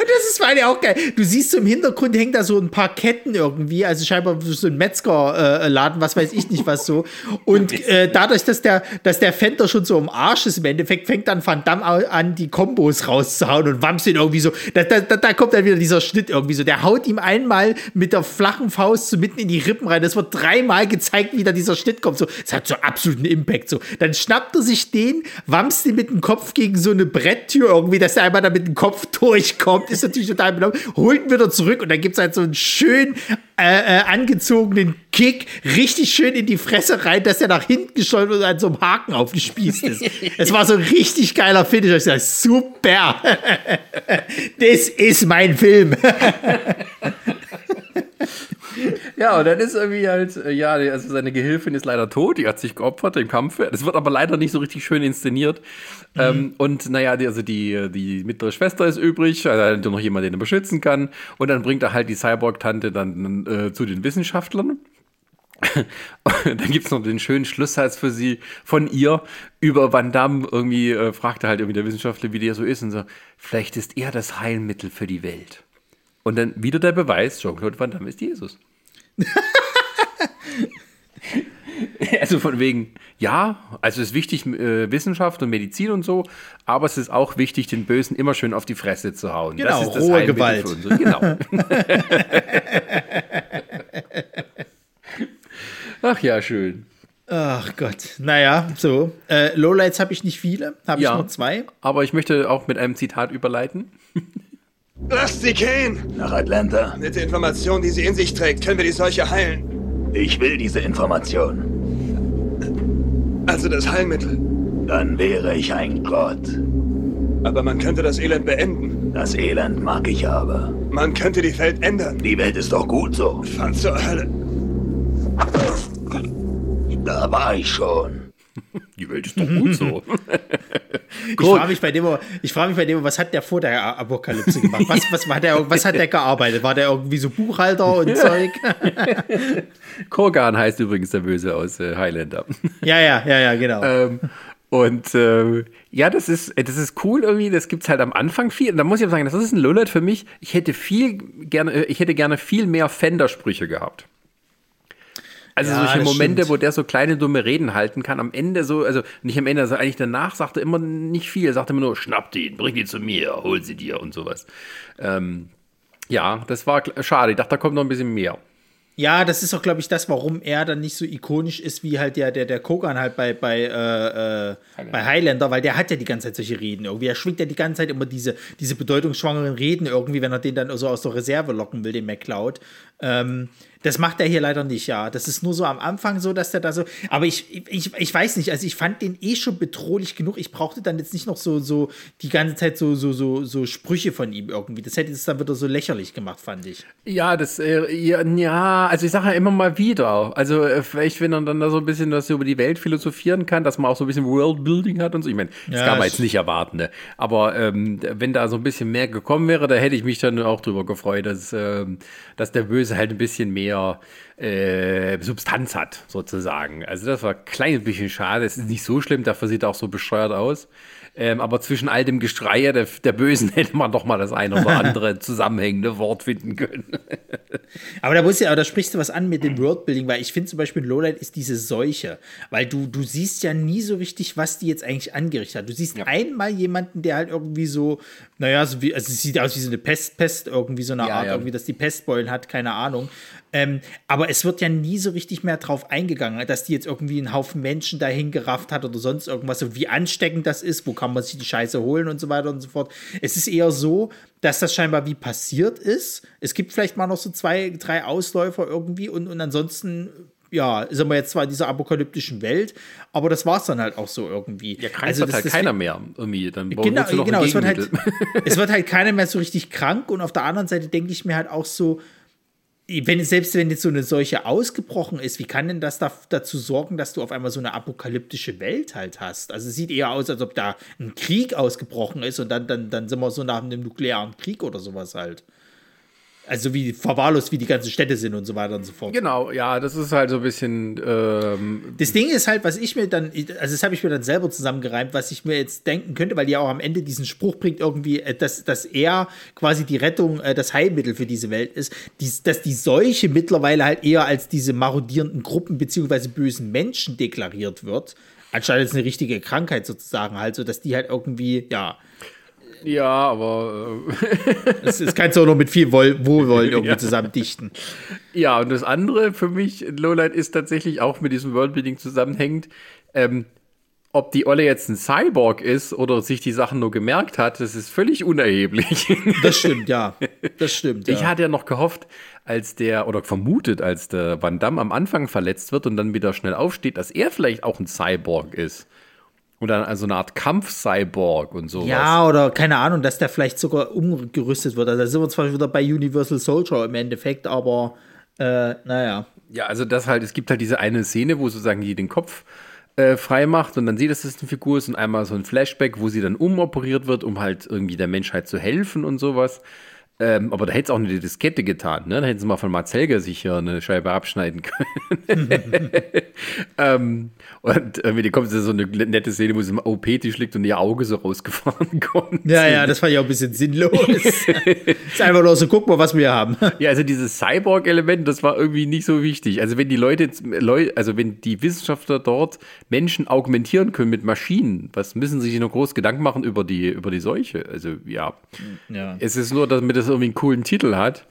sind. ist allem auch geil. Du siehst so im Hintergrund hängt da so ein paar Ketten irgendwie, also scheinbar so ein Metzgerladen, äh, was weiß ich nicht was so. Und äh, dadurch, dass der, dass der Fender schon so im Arsch ist im Endeffekt, fängt dann Van Damme an, die Kombos rauszuhauen und wamst ihn irgendwie so. Da, da, da kommt dann wieder dieser Schnitt irgendwie so. Der haut ihm einmal mit der flachen Faust so mitten in die Rippen rein. Das wird dreimal gezeigt, wie da dieser Schnitt kommt. So, das hat so absoluten Impact. So, dann schnappt er sich den, wamst ihn mit dem Kopf gegen so eine Bretttür irgendwie, dass er einmal da mit dem Kopf durchkommt. Ist natürlich total benommen. Holt ihn wieder zurück und dann gibt es halt so einen schön äh, äh, angezogenen Kick richtig schön in die Fresse rein, dass er nach hinten geschleudert und an so einem Haken aufgespießt ist. Es war so ein richtig geiler Finish. Ich sag, super. das ist mein Film. Ja, und dann ist irgendwie halt, äh, ja, also seine Gehilfin ist leider tot, die hat sich geopfert im Kampf. Das wird aber leider nicht so richtig schön inszeniert. Mhm. Ähm, und naja, die, also die, die mittlere Schwester ist übrig, also noch jemand, den er beschützen kann. Und dann bringt er halt die Cyborg-Tante dann äh, zu den Wissenschaftlern. dann gibt es noch den schönen Schlusssatz für sie von ihr über Van Damme. Irgendwie äh, fragt er halt irgendwie der Wissenschaftler, wie der so ist. Und so, vielleicht ist er das Heilmittel für die Welt. Und dann wieder der Beweis, Jean-Claude Van Damme ist Jesus. also von wegen, ja, also es ist wichtig, äh, Wissenschaft und Medizin und so, aber es ist auch wichtig, den Bösen immer schön auf die Fresse zu hauen. Genau, das ist das rohe Gewalt. Genau. Ach ja, schön. Ach Gott. Naja, so. Äh, Lowlights habe ich nicht viele, habe Ja. ich nur zwei. Aber ich möchte auch mit einem Zitat überleiten. Lasst sie gehen! Nach Atlanta. Mit der Information, die sie in sich trägt, können wir die Seuche heilen. Ich will diese Information. Also das Heilmittel. Dann wäre ich ein Gott. Aber man könnte das Elend beenden. Das Elend mag ich aber. Man könnte die Welt ändern. Die Welt ist doch gut so. Von zur Hölle. Da war ich schon. Die Welt ist doch gut so. Ich frage mich bei dem, ich frage mich bei dem, was hat der vor der Apokalypse gemacht? Was, was, hat der, was hat der gearbeitet? War der irgendwie so Buchhalter und Zeug? Korgan heißt übrigens der Böse aus äh, Highlander. Ja, ja, ja, ja, genau. ähm, und äh, ja, das ist, das ist cool irgendwie. Das gibt's halt am Anfang viel. Und da muss ich aber sagen, das ist ein Lowlight für mich. Ich hätte viel gerne, äh, ich hätte gerne viel mehr Fender-Sprüche gehabt. Also Ja, solche Momente, stimmt. wo der so kleine dumme Reden halten kann. Am Ende so, also nicht am Ende, also eigentlich danach sagt er immer nicht viel. Er sagt immer nur, schnappt ihn, bring ihn zu mir, hol sie dir und sowas. Ähm, ja, das war schade. Ich dachte, da kommt noch ein bisschen mehr. Ja, das ist auch, glaube ich, das, warum er dann nicht so ikonisch ist wie halt der, der, der Kogan halt bei, bei, äh, äh, bei Highlander, weil der hat ja die ganze Zeit solche Reden irgendwie. Er schwingt ja die ganze Zeit immer diese, diese bedeutungsschwangeren Reden irgendwie, wenn er den dann so aus der Reserve locken will, den McCloud. Ähm, das macht er hier leider nicht, ja. Das ist nur so am Anfang so, dass der da so. Aber ich, ich, ich weiß nicht, also ich fand den eh schon bedrohlich genug. Ich brauchte dann jetzt nicht noch so, so die ganze Zeit so, so, so, so Sprüche von ihm irgendwie. Das hätte es dann wieder so lächerlich gemacht, fand ich. Ja, das, äh, ja, also ich sage ja immer mal wieder. Also äh, vielleicht, wenn er dann da so ein bisschen was über die Welt philosophieren kann, dass man auch so ein bisschen Worldbuilding hat und so. Ich meine, das Ja, kann man jetzt nicht erwarten, ne? Aber ähm, wenn da so ein bisschen mehr gekommen wäre, da hätte ich mich dann auch drüber gefreut, dass, ähm, dass der Böse halt ein bisschen mehr äh, Substanz hat, sozusagen. Also das war ein kleines bisschen schade. Es ist nicht so schlimm, dafür sieht er auch so bescheuert aus. Ähm, aber zwischen all dem Geschreie der, der Bösen hätte man doch mal das eine oder andere zusammenhängende Wort finden können. Aber da, muss ja, aber da sprichst du was an mit dem Worldbuilding, weil ich finde zum Beispiel Lowlight ist diese Seuche, weil du, du siehst ja nie so richtig, was die jetzt eigentlich angerichtet hat. Du siehst einmal jemanden, der halt irgendwie so, naja, so wie, also es sieht aus wie so eine Pest, Pest irgendwie so eine Ja, Art, ja. irgendwie, dass die Pestbeulen hat, keine Ahnung. Ähm, aber es wird ja nie so richtig mehr drauf eingegangen, dass die jetzt irgendwie einen Haufen Menschen dahin gerafft hat oder sonst irgendwas und wie ansteckend das ist, wo kann man sich die Scheiße holen und so weiter und so fort. Es ist eher so, dass das scheinbar wie passiert ist. Es gibt vielleicht mal noch so zwei, drei Ausläufer irgendwie und, und ansonsten, ja, sind wir jetzt zwar in dieser apokalyptischen Welt, aber das war es dann halt auch so irgendwie. Ja, krank Also wird halt keiner mehr irgendwie. Dann Genau, genau es, wird halt, es wird halt keiner mehr so richtig krank und auf der anderen Seite denke ich mir halt auch so, wenn, selbst wenn jetzt so eine Seuche ausgebrochen ist, wie kann denn das da, dazu sorgen, dass du auf einmal so eine apokalyptische Welt halt hast? Also es sieht eher aus, als ob da ein Krieg ausgebrochen ist und dann, dann, dann sind wir so nach einem nuklearen Krieg oder sowas halt. Also wie verwahrlost, wie die ganzen Städte sind und so weiter und so fort. Genau, ja, das ist halt so ein bisschen. Ähm, Das Ding ist halt, was ich mir dann, also das habe ich mir dann selber zusammengereimt, was ich mir jetzt denken könnte, weil die auch am Ende diesen Spruch bringt, irgendwie, äh, dass, dass er quasi die Rettung, äh, das Heilmittel für diese Welt ist, dies, dass die Seuche mittlerweile halt eher als diese marodierenden Gruppen beziehungsweise bösen Menschen deklariert wird, anstatt jetzt eine richtige Krankheit sozusagen halt, so dass die halt irgendwie, ja, ja, aber. Äh, kannst du auch noch mit viel Wohl, Wohlwollen irgendwie zusammen dichten. ja, und das andere für mich, Lowlight, ist tatsächlich auch mit diesem Worldbuilding zusammenhängend. Ähm, ob die Olle jetzt ein Cyborg ist oder sich die Sachen nur gemerkt hat, das ist völlig unerheblich. Das stimmt, ja. Das stimmt. Ja. Ich hatte ja noch gehofft, als der, oder vermutet, als der Van Damme am Anfang verletzt wird und dann wieder schnell aufsteht, dass er vielleicht auch ein Cyborg ist. Und dann also eine Art Kampf-Cyborg und sowas. Ja, oder keine Ahnung, dass der vielleicht sogar umgerüstet wird. Also da sind wir zwar wieder bei Universal Soldier im Endeffekt, aber äh, naja. Ja, also das halt, es gibt halt diese eine Szene, wo sozusagen die den Kopf äh, frei macht und dann sieht, dass das eine Figur ist und einmal so ein Flashback, wo sie dann umoperiert wird, um halt irgendwie der Menschheit zu helfen und sowas. Ähm, aber da hätte es auch eine Diskette getan, ne? Da hätten sie mal von Mats Helger sich hier eine Scheibe abschneiden können. ähm, und irgendwie kommt so eine nette Szene, wo sie im OP-Tisch liegt und ihr Auge so rausgefahren kommt. Ja, ja, das fand ich auch ein bisschen sinnlos. ist einfach nur so, guck mal, was wir haben. Ja, also dieses Cyborg-Element, das war irgendwie nicht so wichtig. Also wenn die Leute, also wenn die Wissenschaftler dort Menschen augmentieren können mit Maschinen, was müssen sie sich noch groß Gedanken machen über die, über die Seuche? Also ja. Ja. Es ist nur, damit das irgendwie einen coolen Titel hat.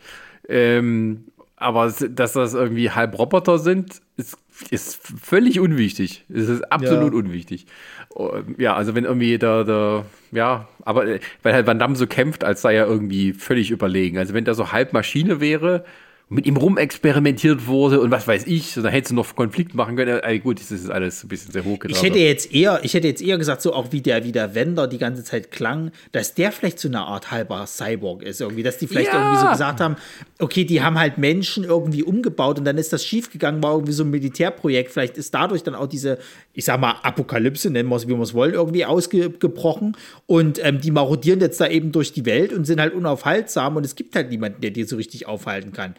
Ähm, aber dass das irgendwie halb Roboter sind, ist, ist völlig unwichtig. Es ist absolut Ja. unwichtig. Oh, Ja, also wenn irgendwie der, der ja, aber äh, weil halt Van Damme so kämpft, als sei er irgendwie völlig überlegen. Also wenn der so halb Maschine wäre mit ihm rumexperimentiert wurde und was weiß ich, dann hättest du noch Konflikt machen können. Äh, gut, das ist alles ein bisschen sehr hochgetragen. Ich hätte jetzt eher, ich hätte jetzt eher gesagt, so auch wie der, wie der Wender die ganze Zeit klang, dass der vielleicht so eine Art halber Cyborg ist, irgendwie, dass die vielleicht Ja. irgendwie so gesagt haben, okay, die haben halt Menschen irgendwie umgebaut und dann ist das schiefgegangen, war irgendwie so ein Militärprojekt, vielleicht ist dadurch dann auch diese, ich sag mal, Apokalypse, nennen wir es, wie wir es wollen, irgendwie ausgebrochen und ähm, die marodieren jetzt da eben durch die Welt und sind halt unaufhaltsam und es gibt halt niemanden, der die so richtig aufhalten kann.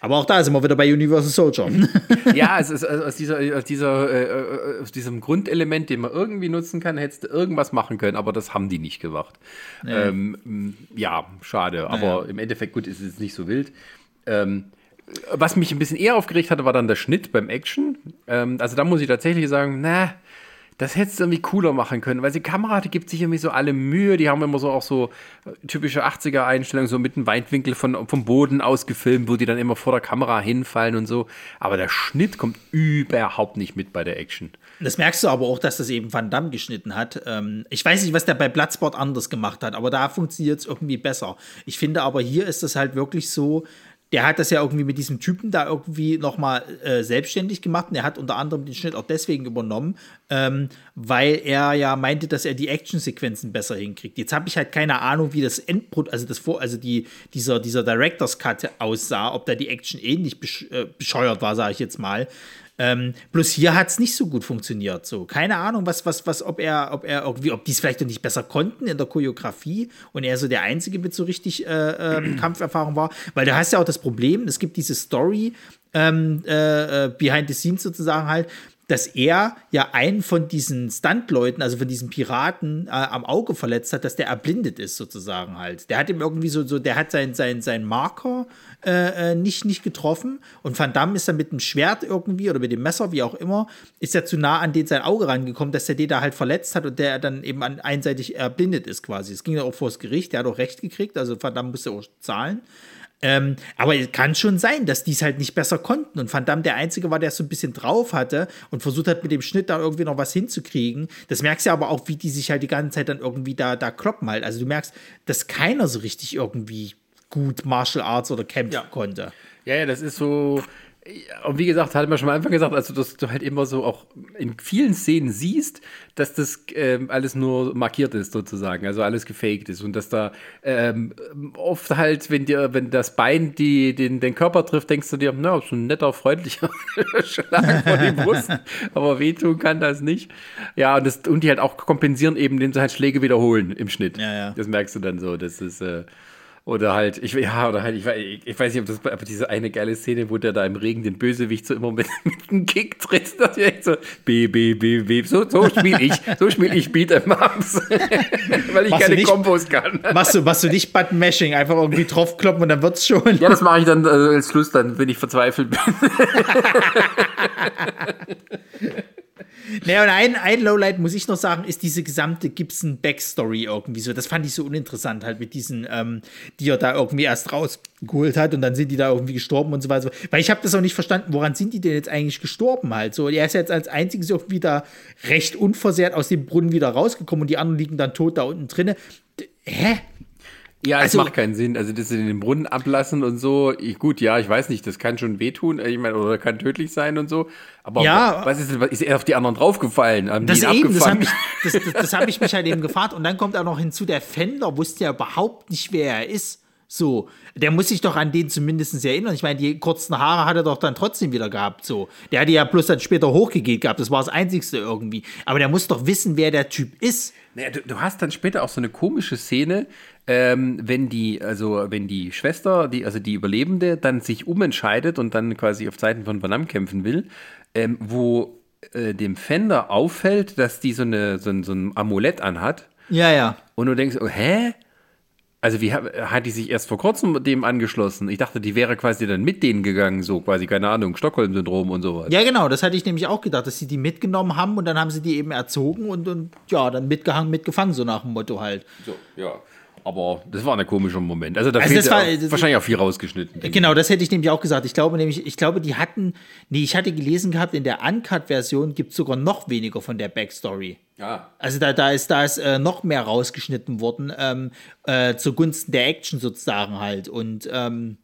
Aber auch da sind wir wieder bei Universal Soldier. Ja, es ist aus, dieser, aus, dieser, äh, aus diesem Grundelement, den man irgendwie nutzen kann, hättest du irgendwas machen können, aber das haben die nicht gemacht. Ähm, m, ja, schade, aber im Endeffekt, gut, ist es nicht so wild. Ähm, was mich ein bisschen eher aufgeregt hatte, war dann der Schnitt beim Action. Ähm, also da muss ich tatsächlich sagen, na, das hättest du irgendwie cooler machen können, weil die Kamera die gibt sich irgendwie so alle Mühe, die haben immer so auch so äh, typische 80er-Einstellungen, so mit einem Weitwinkel von, vom Boden aus gefilmt, wo die dann immer vor der Kamera hinfallen und so. Aber der Schnitt kommt überhaupt nicht mit bei der Action. Das merkst du aber auch, dass das eben Van Damme geschnitten hat. Ähm, ich weiß nicht, was der bei Bloodsport anders gemacht hat, aber da funktioniert es irgendwie besser. Ich finde aber hier ist das halt wirklich so, der hat das ja irgendwie mit diesem Typen da irgendwie nochmal äh, selbstständig gemacht und er hat unter anderem den Schnitt auch deswegen übernommen, ähm, weil er ja meinte, dass er die Actionsequenzen besser hinkriegt. Jetzt habe ich halt keine Ahnung, wie das Endprodukt, also das vor, also die, dieser, dieser Director's Cut aussah, ob da die Action ähnlich besch äh, bescheuert war, sage ich jetzt mal. Ähm, bloß hier hat es nicht so gut funktioniert. So, keine Ahnung, was, was, was, ob er, ob er irgendwie, ob die es vielleicht noch nicht besser konnten in der Choreografie und er so der Einzige mit so richtig äh, ähm, Kampferfahrung war. Weil du hast ja auch das Problem, es gibt diese Story ähm, äh, äh, behind the scenes sozusagen halt, dass er ja einen von diesen Stuntleuten, also von diesen Piraten, äh, am Auge verletzt hat, dass der erblindet ist, sozusagen halt. Der hat ihm irgendwie so, so der hat seinen sein, sein Marker äh, äh, nicht, nicht getroffen und Van Damme ist dann mit dem Schwert irgendwie oder mit dem Messer, wie auch immer, ist er zu nah an den sein Auge rangekommen, dass der den da halt verletzt hat und der dann eben an, einseitig erblindet ist quasi. Es ging ja auch vors Gericht, der hat auch Recht gekriegt, also Van Damme musste auch zahlen. Ähm, aber es kann schon sein, dass die es halt nicht besser konnten und Van Damme der Einzige war, der es so ein bisschen drauf hatte und versucht hat, mit dem Schnitt da irgendwie noch was hinzukriegen. Das merkst du ja aber auch, wie die sich halt die ganze Zeit dann irgendwie da, da kloppen halt. Also du merkst, dass keiner so richtig irgendwie gut Martial Arts oder kämpfen konnte. Ja, ja, das ist so. Und wie gesagt, hatte man schon am Anfang gesagt, also dass du halt immer so auch in vielen Szenen siehst, dass das ähm, alles nur markiert ist sozusagen, also alles gefaked ist und dass da ähm, oft halt, wenn dir, wenn das Bein die, den, den Körper trifft, denkst du dir, na, ist ein netter, freundlicher Schlag vor die Brust, aber wehtun kann das nicht. Ja, und, das, und die halt auch kompensieren eben, indem sie halt Schläge wiederholen im Schnitt. Ja, ja. Das merkst du dann so, das ist äh, Oder halt, ich, ja, oder halt, ich, ich, ich weiß nicht, ob das, aber diese eine geile Szene, wo der da im Regen den Bösewicht so immer mit, mit einem Kick tritt, das ist echt so, B, B, B, B, so, so spiele ich, so spiele ich Beat'em Ups, weil ich Machst keine nicht- Kombos kann. Machst du, machst du nicht Button-Mashing, einfach irgendwie draufkloppen und dann wird's schon. Ja, das mache ich dann äh, als Schluss, dann, wenn ich verzweifelt bin. Naja, und ein, ein Lowlight, muss ich noch sagen, ist diese gesamte Gibson-Backstory irgendwie so. Das fand ich so uninteressant, halt mit diesen, ähm, die er da irgendwie erst rausgeholt hat und dann sind die da irgendwie gestorben und so weiter. Weil ich habe das auch nicht verstanden, woran sind die denn jetzt eigentlich gestorben halt? So, er ist jetzt als einziges irgendwie da recht unversehrt aus dem Brunnen wieder rausgekommen und die anderen liegen dann tot da unten drinne. Hä? Ja, es Also- macht keinen Sinn. Also, das in den Brunnen ablassen und so. Ich, gut, ja, ich weiß nicht, das kann schon wehtun. Ich meine, oder kann tödlich sein und so. Aber Ja. was ist, denn- ist er auf die anderen draufgefallen? Haben Das die eben, das habe abgefangen? ich, das, das, das ich mich halt eben gefragt. Und dann kommt auch noch hinzu, der Fender wusste ja überhaupt nicht, wer er ist. So, der muss sich doch an den zumindest erinnern. Ich meine, die kurzen Haare hat er doch dann trotzdem wieder gehabt. So, der hatte ja bloß dann später hochgegeben gehabt. Das war das Einzigste irgendwie. Aber der muss doch wissen, wer der Typ ist. Naja, du, du hast dann später auch so eine komische Szene, ähm, wenn die, also wenn die Schwester, die, also die Überlebende, dann sich umentscheidet und dann quasi auf Seiten von Van Damme kämpfen will, ähm, wo äh, dem Fender auffällt, dass die so, eine, so, ein, so ein Amulett anhat Ja, ja. und du denkst, oh, hä? Also wie hat, die sich erst vor kurzem dem angeschlossen? Ich dachte, die wäre quasi dann mit denen gegangen, so quasi, keine Ahnung, Stockholm-Syndrom und sowas. Ja, genau, das hatte ich nämlich auch gedacht, dass sie die mitgenommen haben und dann haben sie die eben erzogen und, und ja, dann mitgehangen, mitgefangen, so nach dem Motto halt. So, ja. Aber das war ein komischer Moment. Also da Also fehlt das war- auch, wahrscheinlich auch viel rausgeschnitten. Genau, das hätte ich nämlich auch gesagt. Ich glaube nämlich, ich glaube, die hatten, nee, ich hatte gelesen gehabt, in der Uncut-Version gibt es sogar noch weniger von der Backstory. Ja. Also da, da ist, da ist äh, noch mehr rausgeschnitten worden, ähm, äh, zugunsten der Action sozusagen halt. Und ähm,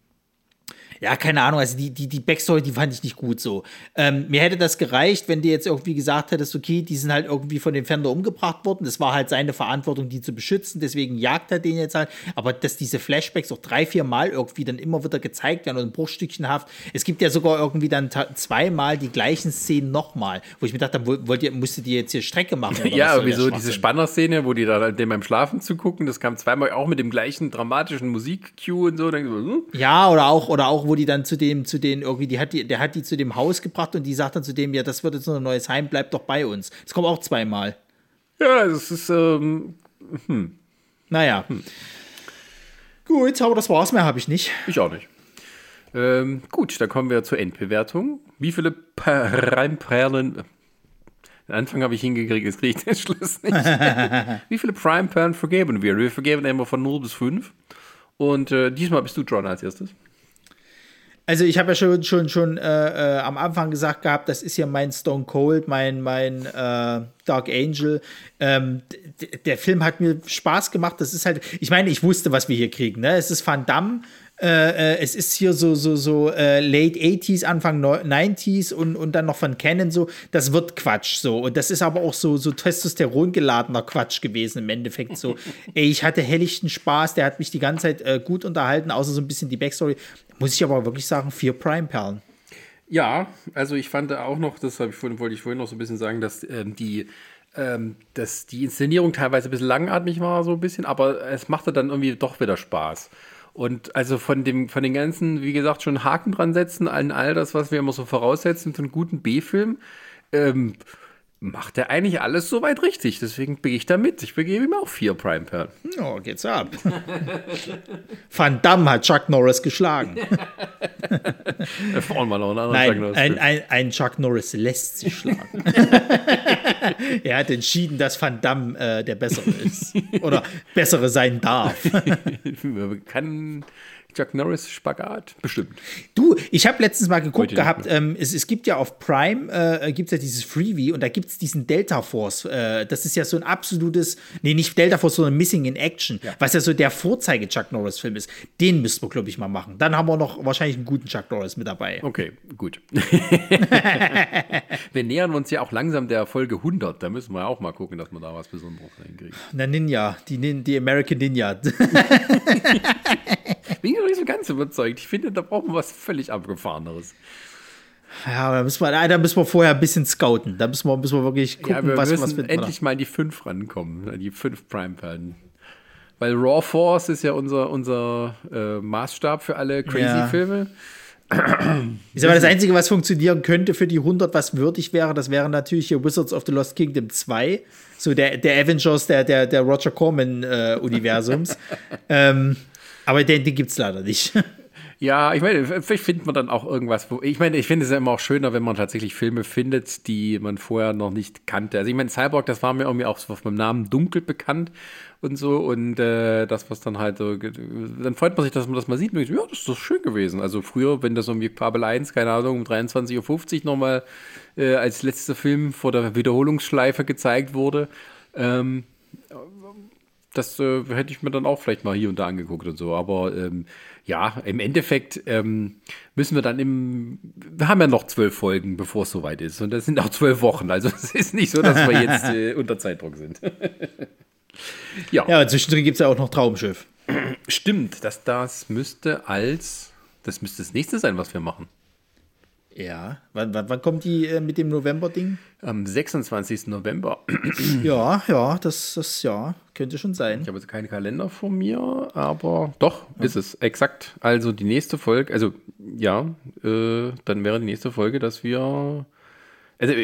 ja, keine Ahnung, also die, die, die Backstory, die fand ich nicht gut so. Ähm, mir hätte das gereicht, wenn du jetzt irgendwie gesagt hättest, okay, die sind halt irgendwie von dem Fender umgebracht worden. Das war halt seine Verantwortung, die zu beschützen, deswegen jagt er den jetzt halt. Aber dass diese Flashbacks auch drei, vier Mal irgendwie dann immer wieder gezeigt werden und bruchstückchenhaft. Es gibt ja sogar irgendwie dann zweimal die gleichen Szenen nochmal, wo ich mir dachte, wo- wollt ihr, musstet ihr jetzt hier Strecke machen? Ja, wieso diese? Spanner-Szene, wo die da dem beim Schlafen zugucken, das kam zweimal auch mit dem gleichen dramatischen Musik-Cue und so. Dann, so, hm? Ja, oder auch, oder auch, wo die dann zu dem, zu den irgendwie, die hat die, der hat die zu dem Haus gebracht und die sagt dann zu dem, ja, das wird jetzt ein neues Heim, bleib doch bei uns. Das kommt auch zweimal. Ja, das ist, ähm, Naja. Gut, aber das war's mehr, habe ich nicht. ich auch nicht. Ähm, gut, dann kommen wir zur Endbewertung. Wie viele Prime-Perlen. Den Anfang habe ich hingekriegt, jetzt kriege ich den Schluss nicht. Wie viele Prime-Perlen vergeben wir? Wir vergeben immer von 0 bis 5. Und äh, diesmal bist du John als erstes. Also ich habe ja schon, schon, schon äh, äh, am Anfang gesagt gehabt, das ist ja mein Stone Cold, mein, mein äh, Dark Angel. Ähm, der Film hat mir Spaß gemacht. Das ist halt, ich meine, ich wusste, was wir hier kriegen. Ne? Es ist Van Damme. Äh, äh, es ist hier so, so, so äh, Late 80s, Anfang neu- 90s und, und dann noch von Canon so. Das wird Quatsch so. Und das ist aber auch so, so Testosteron geladener Quatsch gewesen im Endeffekt so. Ey, ich hatte helllichten Spaß. Der hat mich die ganze Zeit äh, gut unterhalten, außer so ein bisschen die Backstory. Muss ich aber wirklich sagen, vier Prime-Perlen. Ja, also ich fand auch noch, das ich vorhin, wollte ich vorhin noch so ein bisschen sagen, dass ähm, die, ähm, dass die Inszenierung teilweise ein bisschen langatmig war, so ein bisschen, aber es machte dann irgendwie doch wieder Spaß. Und also von dem, von den ganzen, wie gesagt, schon Haken dran setzen, an all das, was wir immer so voraussetzen für einen guten B-Film, ähm, macht er eigentlich alles soweit richtig. Deswegen bin ich da mit. Ich begebe ihm auch vier Prime Perlen. Oh, geht's ab. Van Damme hat Chuck Norris geschlagen. Da vorne mal noch einen anderen Nein, Chuck Norris ein, ein, ein Chuck Norris lässt sich schlagen. er hat entschieden, dass Van Damme äh, der Bessere ist. Oder Bessere sein darf. Kann Chuck Norris Spagat? Bestimmt. Du, ich habe letztens mal geguckt Heute gehabt, ähm, es, es gibt ja auf Prime, äh, gibt ja dieses Freebie und da gibt es diesen Delta Force. Äh, das ist ja so ein absolutes, nee, nicht Delta Force, sondern Missing in Action, was ja so der Vorzeige Chuck Norris Film ist. Den müssten wir, glaube ich, mal machen. Dann haben wir noch wahrscheinlich einen guten Chuck Norris mit dabei. Okay, gut. wir nähern uns ja auch langsam der Folge 100. Da müssen wir auch mal gucken, dass wir da was Besonderes hinkriegen. Na, Ninja, die, die American Ninja. Bin ich noch nicht so ganz überzeugt. Ich finde, da brauchen wir was völlig Abgefahreneres. Ja, da müssen, wir, da müssen wir vorher ein bisschen scouten. Da müssen wir, müssen wir wirklich gucken, Ja, wir was, müssen was finden endlich mal an die 5 rankommen. An die 5 Prime-Perlen. Weil Raw Force ist ja unser, unser äh, Maßstab für alle Crazy-Filme. Ist aber das Einzige, was funktionieren könnte für die 100, was würdig wäre, das wäre natürlich hier Wizards of the Lost Kingdom 2. So der, der Avengers der, der, der Roger Corman-Universums. ähm, aber den, den gibt es leider nicht. Ja, ich meine, vielleicht findet man dann auch irgendwas, wo. Ich meine, ich finde es ja immer auch schöner, wenn man tatsächlich Filme findet, die man vorher noch nicht kannte. Also ich meine, Cyborg, das war mir irgendwie auch so auf meinem Namen dunkel bekannt und so. Und äh, das, was dann halt so. Dann freut man sich, dass man das mal sieht. Und denkt, ja, das ist doch schön gewesen. Also früher, wenn das irgendwie Fabel 1, keine Ahnung, um 23.50 Uhr nochmal äh, als letzter Film vor der Wiederholungsschleife gezeigt wurde, ähm, das äh, hätte ich mir dann auch vielleicht mal hier und da angeguckt und so. Aber ähm, ja, im Endeffekt ähm, müssen wir dann im. Wir haben ja noch zwölf Folgen, bevor es soweit ist. Und das sind auch zwölf Wochen. Also es ist nicht so, dass wir jetzt äh, unter Zeitdruck sind. ja. Ja, zwischendrin gibt es ja auch noch Traumschiff. Stimmt, das, das müsste als. Das müsste das nächste sein, was wir machen. Ja, wann, wann, wann kommt die äh, mit dem November-Ding? Am 26. November. ja, ja, das, das ja, könnte schon sein. Ich habe jetzt keinen Kalender vor mir, aber doch, ja. ist es exakt. Also die nächste Folge, also ja, äh, dann wäre die nächste Folge, dass wir. Also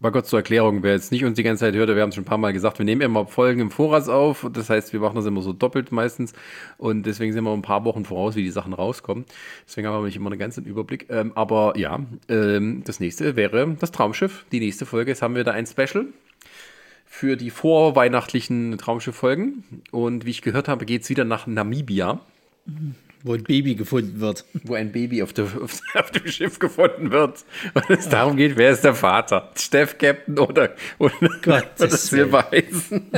Mal kurz zur Erklärung, wer jetzt nicht uns die ganze Zeit hört, wir haben es schon ein paar Mal gesagt, wir nehmen immer Folgen im Voraus auf. Das heißt, wir machen das immer so doppelt meistens. Und deswegen sind wir ein paar Wochen voraus, wie die Sachen rauskommen. Deswegen haben wir nicht immer einen ganzen Überblick. Ähm, aber ja, ähm, das nächste wäre das Traumschiff. Die nächste Folge. Jetzt haben wir da ein Special für die vorweihnachtlichen Traumschiff-Folgen. Und wie ich gehört habe, geht es wieder nach Namibia. Mhm. Wo ein Baby gefunden wird. Wo ein Baby auf, der, auf, auf dem Schiff gefunden wird. Und es darum geht, wer ist der Vater? Steff Captain oder, oder Gott, das will heißen.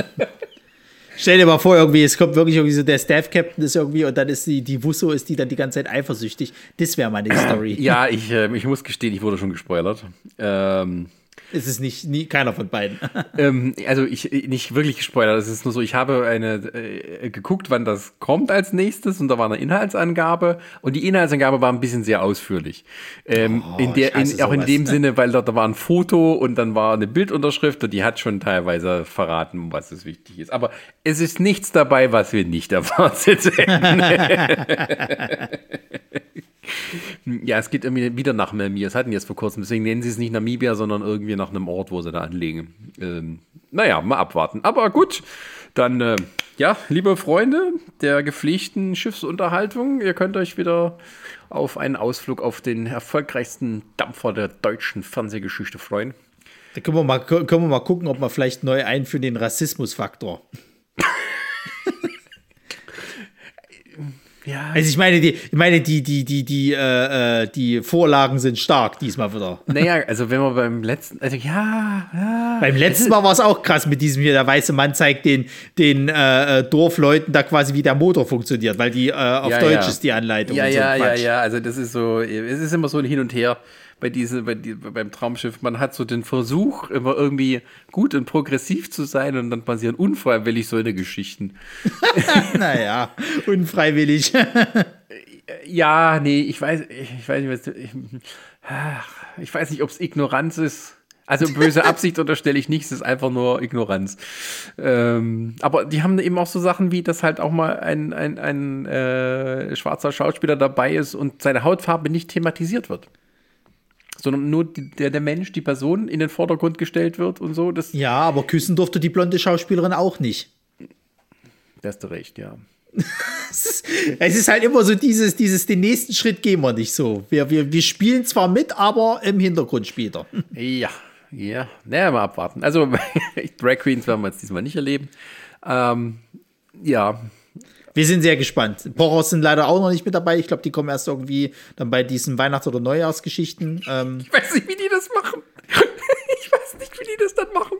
Stell dir mal vor, irgendwie, es kommt wirklich irgendwie so, der Staff Captain ist irgendwie und dann ist die, die Wusso ist die dann die ganze Zeit eifersüchtig. Das wäre meine Story. Ja, ich, äh, ich muss gestehen, ich wurde schon gespoilert. Ähm, es ist nicht nie, keiner von beiden. ähm, also ich nicht wirklich gespoilert. Es ist nur so, ich habe eine äh, geguckt, wann das kommt als nächstes und da war eine Inhaltsangabe und die Inhaltsangabe war ein bisschen sehr ausführlich. Ähm, oh, in der, in, auch in dem Sinne, weil da, da war ein Foto und dann war eine Bildunterschrift und die hat schon teilweise verraten, was es wichtig ist. Aber es ist nichts dabei, was wir nicht erwartet hätten. Ja, es geht irgendwie wieder nach Namibia. Das hatten die jetzt vor kurzem. Deswegen nennen sie es nicht Namibia, sondern irgendwie nach einem Ort, wo sie da anlegen. Ähm, naja, mal abwarten. Aber gut, dann, äh, ja, liebe Freunde der gepflegten Schiffsunterhaltung, ihr könnt euch wieder auf einen Ausflug auf den erfolgreichsten Dampfer der deutschen Fernsehgeschichte freuen. Da können wir mal, können wir mal gucken, ob wir vielleicht neu einführen den Rassismusfaktor. Ja. Also ich meine, die, ich meine, die, die, die, die, äh, äh, die Vorlagen sind stark diesmal wieder. Naja, also wenn man beim letzten, also ja, ja. Beim letzten Mal war es auch krass mit diesem hier, der weiße Mann zeigt den, den äh, äh, Dorfleuten da quasi, wie der Motor funktioniert, weil die äh, auf ja, Deutsch ja. ist die Anleitung. Ja, ja, so ja, ja, also das ist so, es ist immer so ein Hin und Her bei diese, bei die, beim Traumschiff, man hat so den Versuch, immer irgendwie gut und progressiv zu sein und dann passieren unfreiwillig so eine Geschichten. naja, unfreiwillig. ja, nee, ich weiß, ich weiß nicht, was, ich, ich weiß nicht, ob es Ignoranz ist. Also böse Absicht unterstelle ich nicht, es ist einfach nur Ignoranz. Ähm, aber die haben eben auch so Sachen wie, dass halt auch mal ein, ein, ein äh, schwarzer Schauspieler dabei ist und seine Hautfarbe nicht thematisiert wird sondern nur die, der, der Mensch, die Person in den Vordergrund gestellt wird und so. Das ja, aber küssen durfte die blonde Schauspielerin auch nicht. Da hast du recht, ja. es ist halt immer so dieses, dieses, den nächsten Schritt gehen wir nicht so. Wir, wir, wir spielen zwar mit, aber im Hintergrund spielt er. Ja, ja. Naja, mal abwarten. Also, Drag Queens werden wir jetzt diesmal nicht erleben. Ähm, ja, wir sind sehr gespannt. Poros sind leider auch noch nicht mit dabei. Ich glaube, die kommen erst irgendwie dann bei diesen Weihnachts- oder Neujahrsgeschichten. Ähm ich weiß nicht, wie die das machen. ich weiß nicht, wie die das dann machen.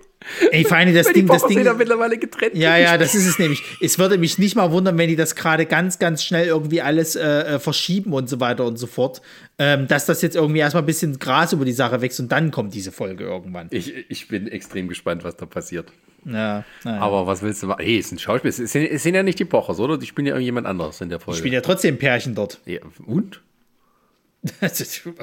Ey, vor allem das Weil Ding, das Ding. Ja mittlerweile getrennt. Ja, ja, das ist es nämlich. Es würde mich nicht mal wundern, wenn die das gerade ganz, ganz schnell irgendwie alles äh, äh, verschieben und so weiter und so fort. Ähm, dass das jetzt irgendwie erstmal ein bisschen Gras über die Sache wächst und dann kommt diese Folge irgendwann. Ich, ich bin extrem gespannt, was da passiert. Ja, ja. Aber was willst du machen? Hey, es sind Schauspieler. Es sind, es sind ja nicht die Pochers, oder? Die spielen ja irgendjemand anderes in der Folge. Die spielen ja trotzdem Pärchen dort. Ja, und?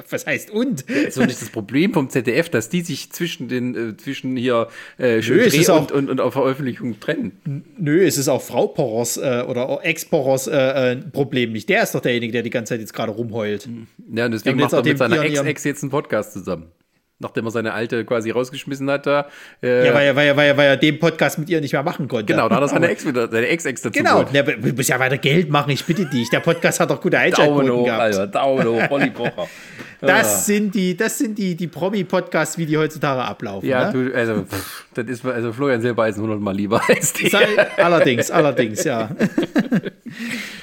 Was heißt und? Das ist doch nicht das Problem vom ZDF, dass die sich zwischen den, äh, zwischen hier äh, Nö, Dreh auch- und, und, und auf Veröffentlichung trennen. Nö, es ist auch Frau Poros äh, oder Ex-Poros äh, äh, ein Problem nicht. Der ist doch derjenige, der die ganze Zeit jetzt gerade rumheult. Ja, und deswegen Ja, und jetzt macht er mit seiner Ex-Ex jetzt einen Podcast zusammen. Nachdem er seine alte quasi rausgeschmissen hat da. Äh, Ja, weil er, weil, er, weil, er, weil er den Podcast mit ihr nicht mehr machen konnte. genau, da hat er seine Ex wieder, seine Ex-Ex dazu Genau, der du musst ja weiter Geld machen, ich bitte dich. Der Podcast hat doch gute Daumen Einschaltquoten hoch, gehabt. Alter, Daumen hoch, Olli Pocher. Das sind die, das sind die, die Promi-Podcasts, wie die heutzutage ablaufen. Ja, ne? du, also, pff, das ist also Florian Silbereisen hundertmal lieber als die. Allerdings, allerdings, ja.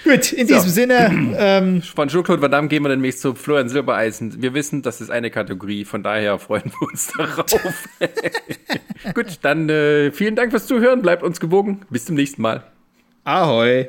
Gut, in diesem Sinne, ähm, Von Jean-Claude Van Damme gehen wir demnächst zu Florian Silbereisen. Wir wissen, das ist eine Kategorie, von daher freuen wir uns darauf. Gut, dann äh, vielen Dank fürs Zuhören, bleibt uns gewogen. Bis zum nächsten Mal. ahoi.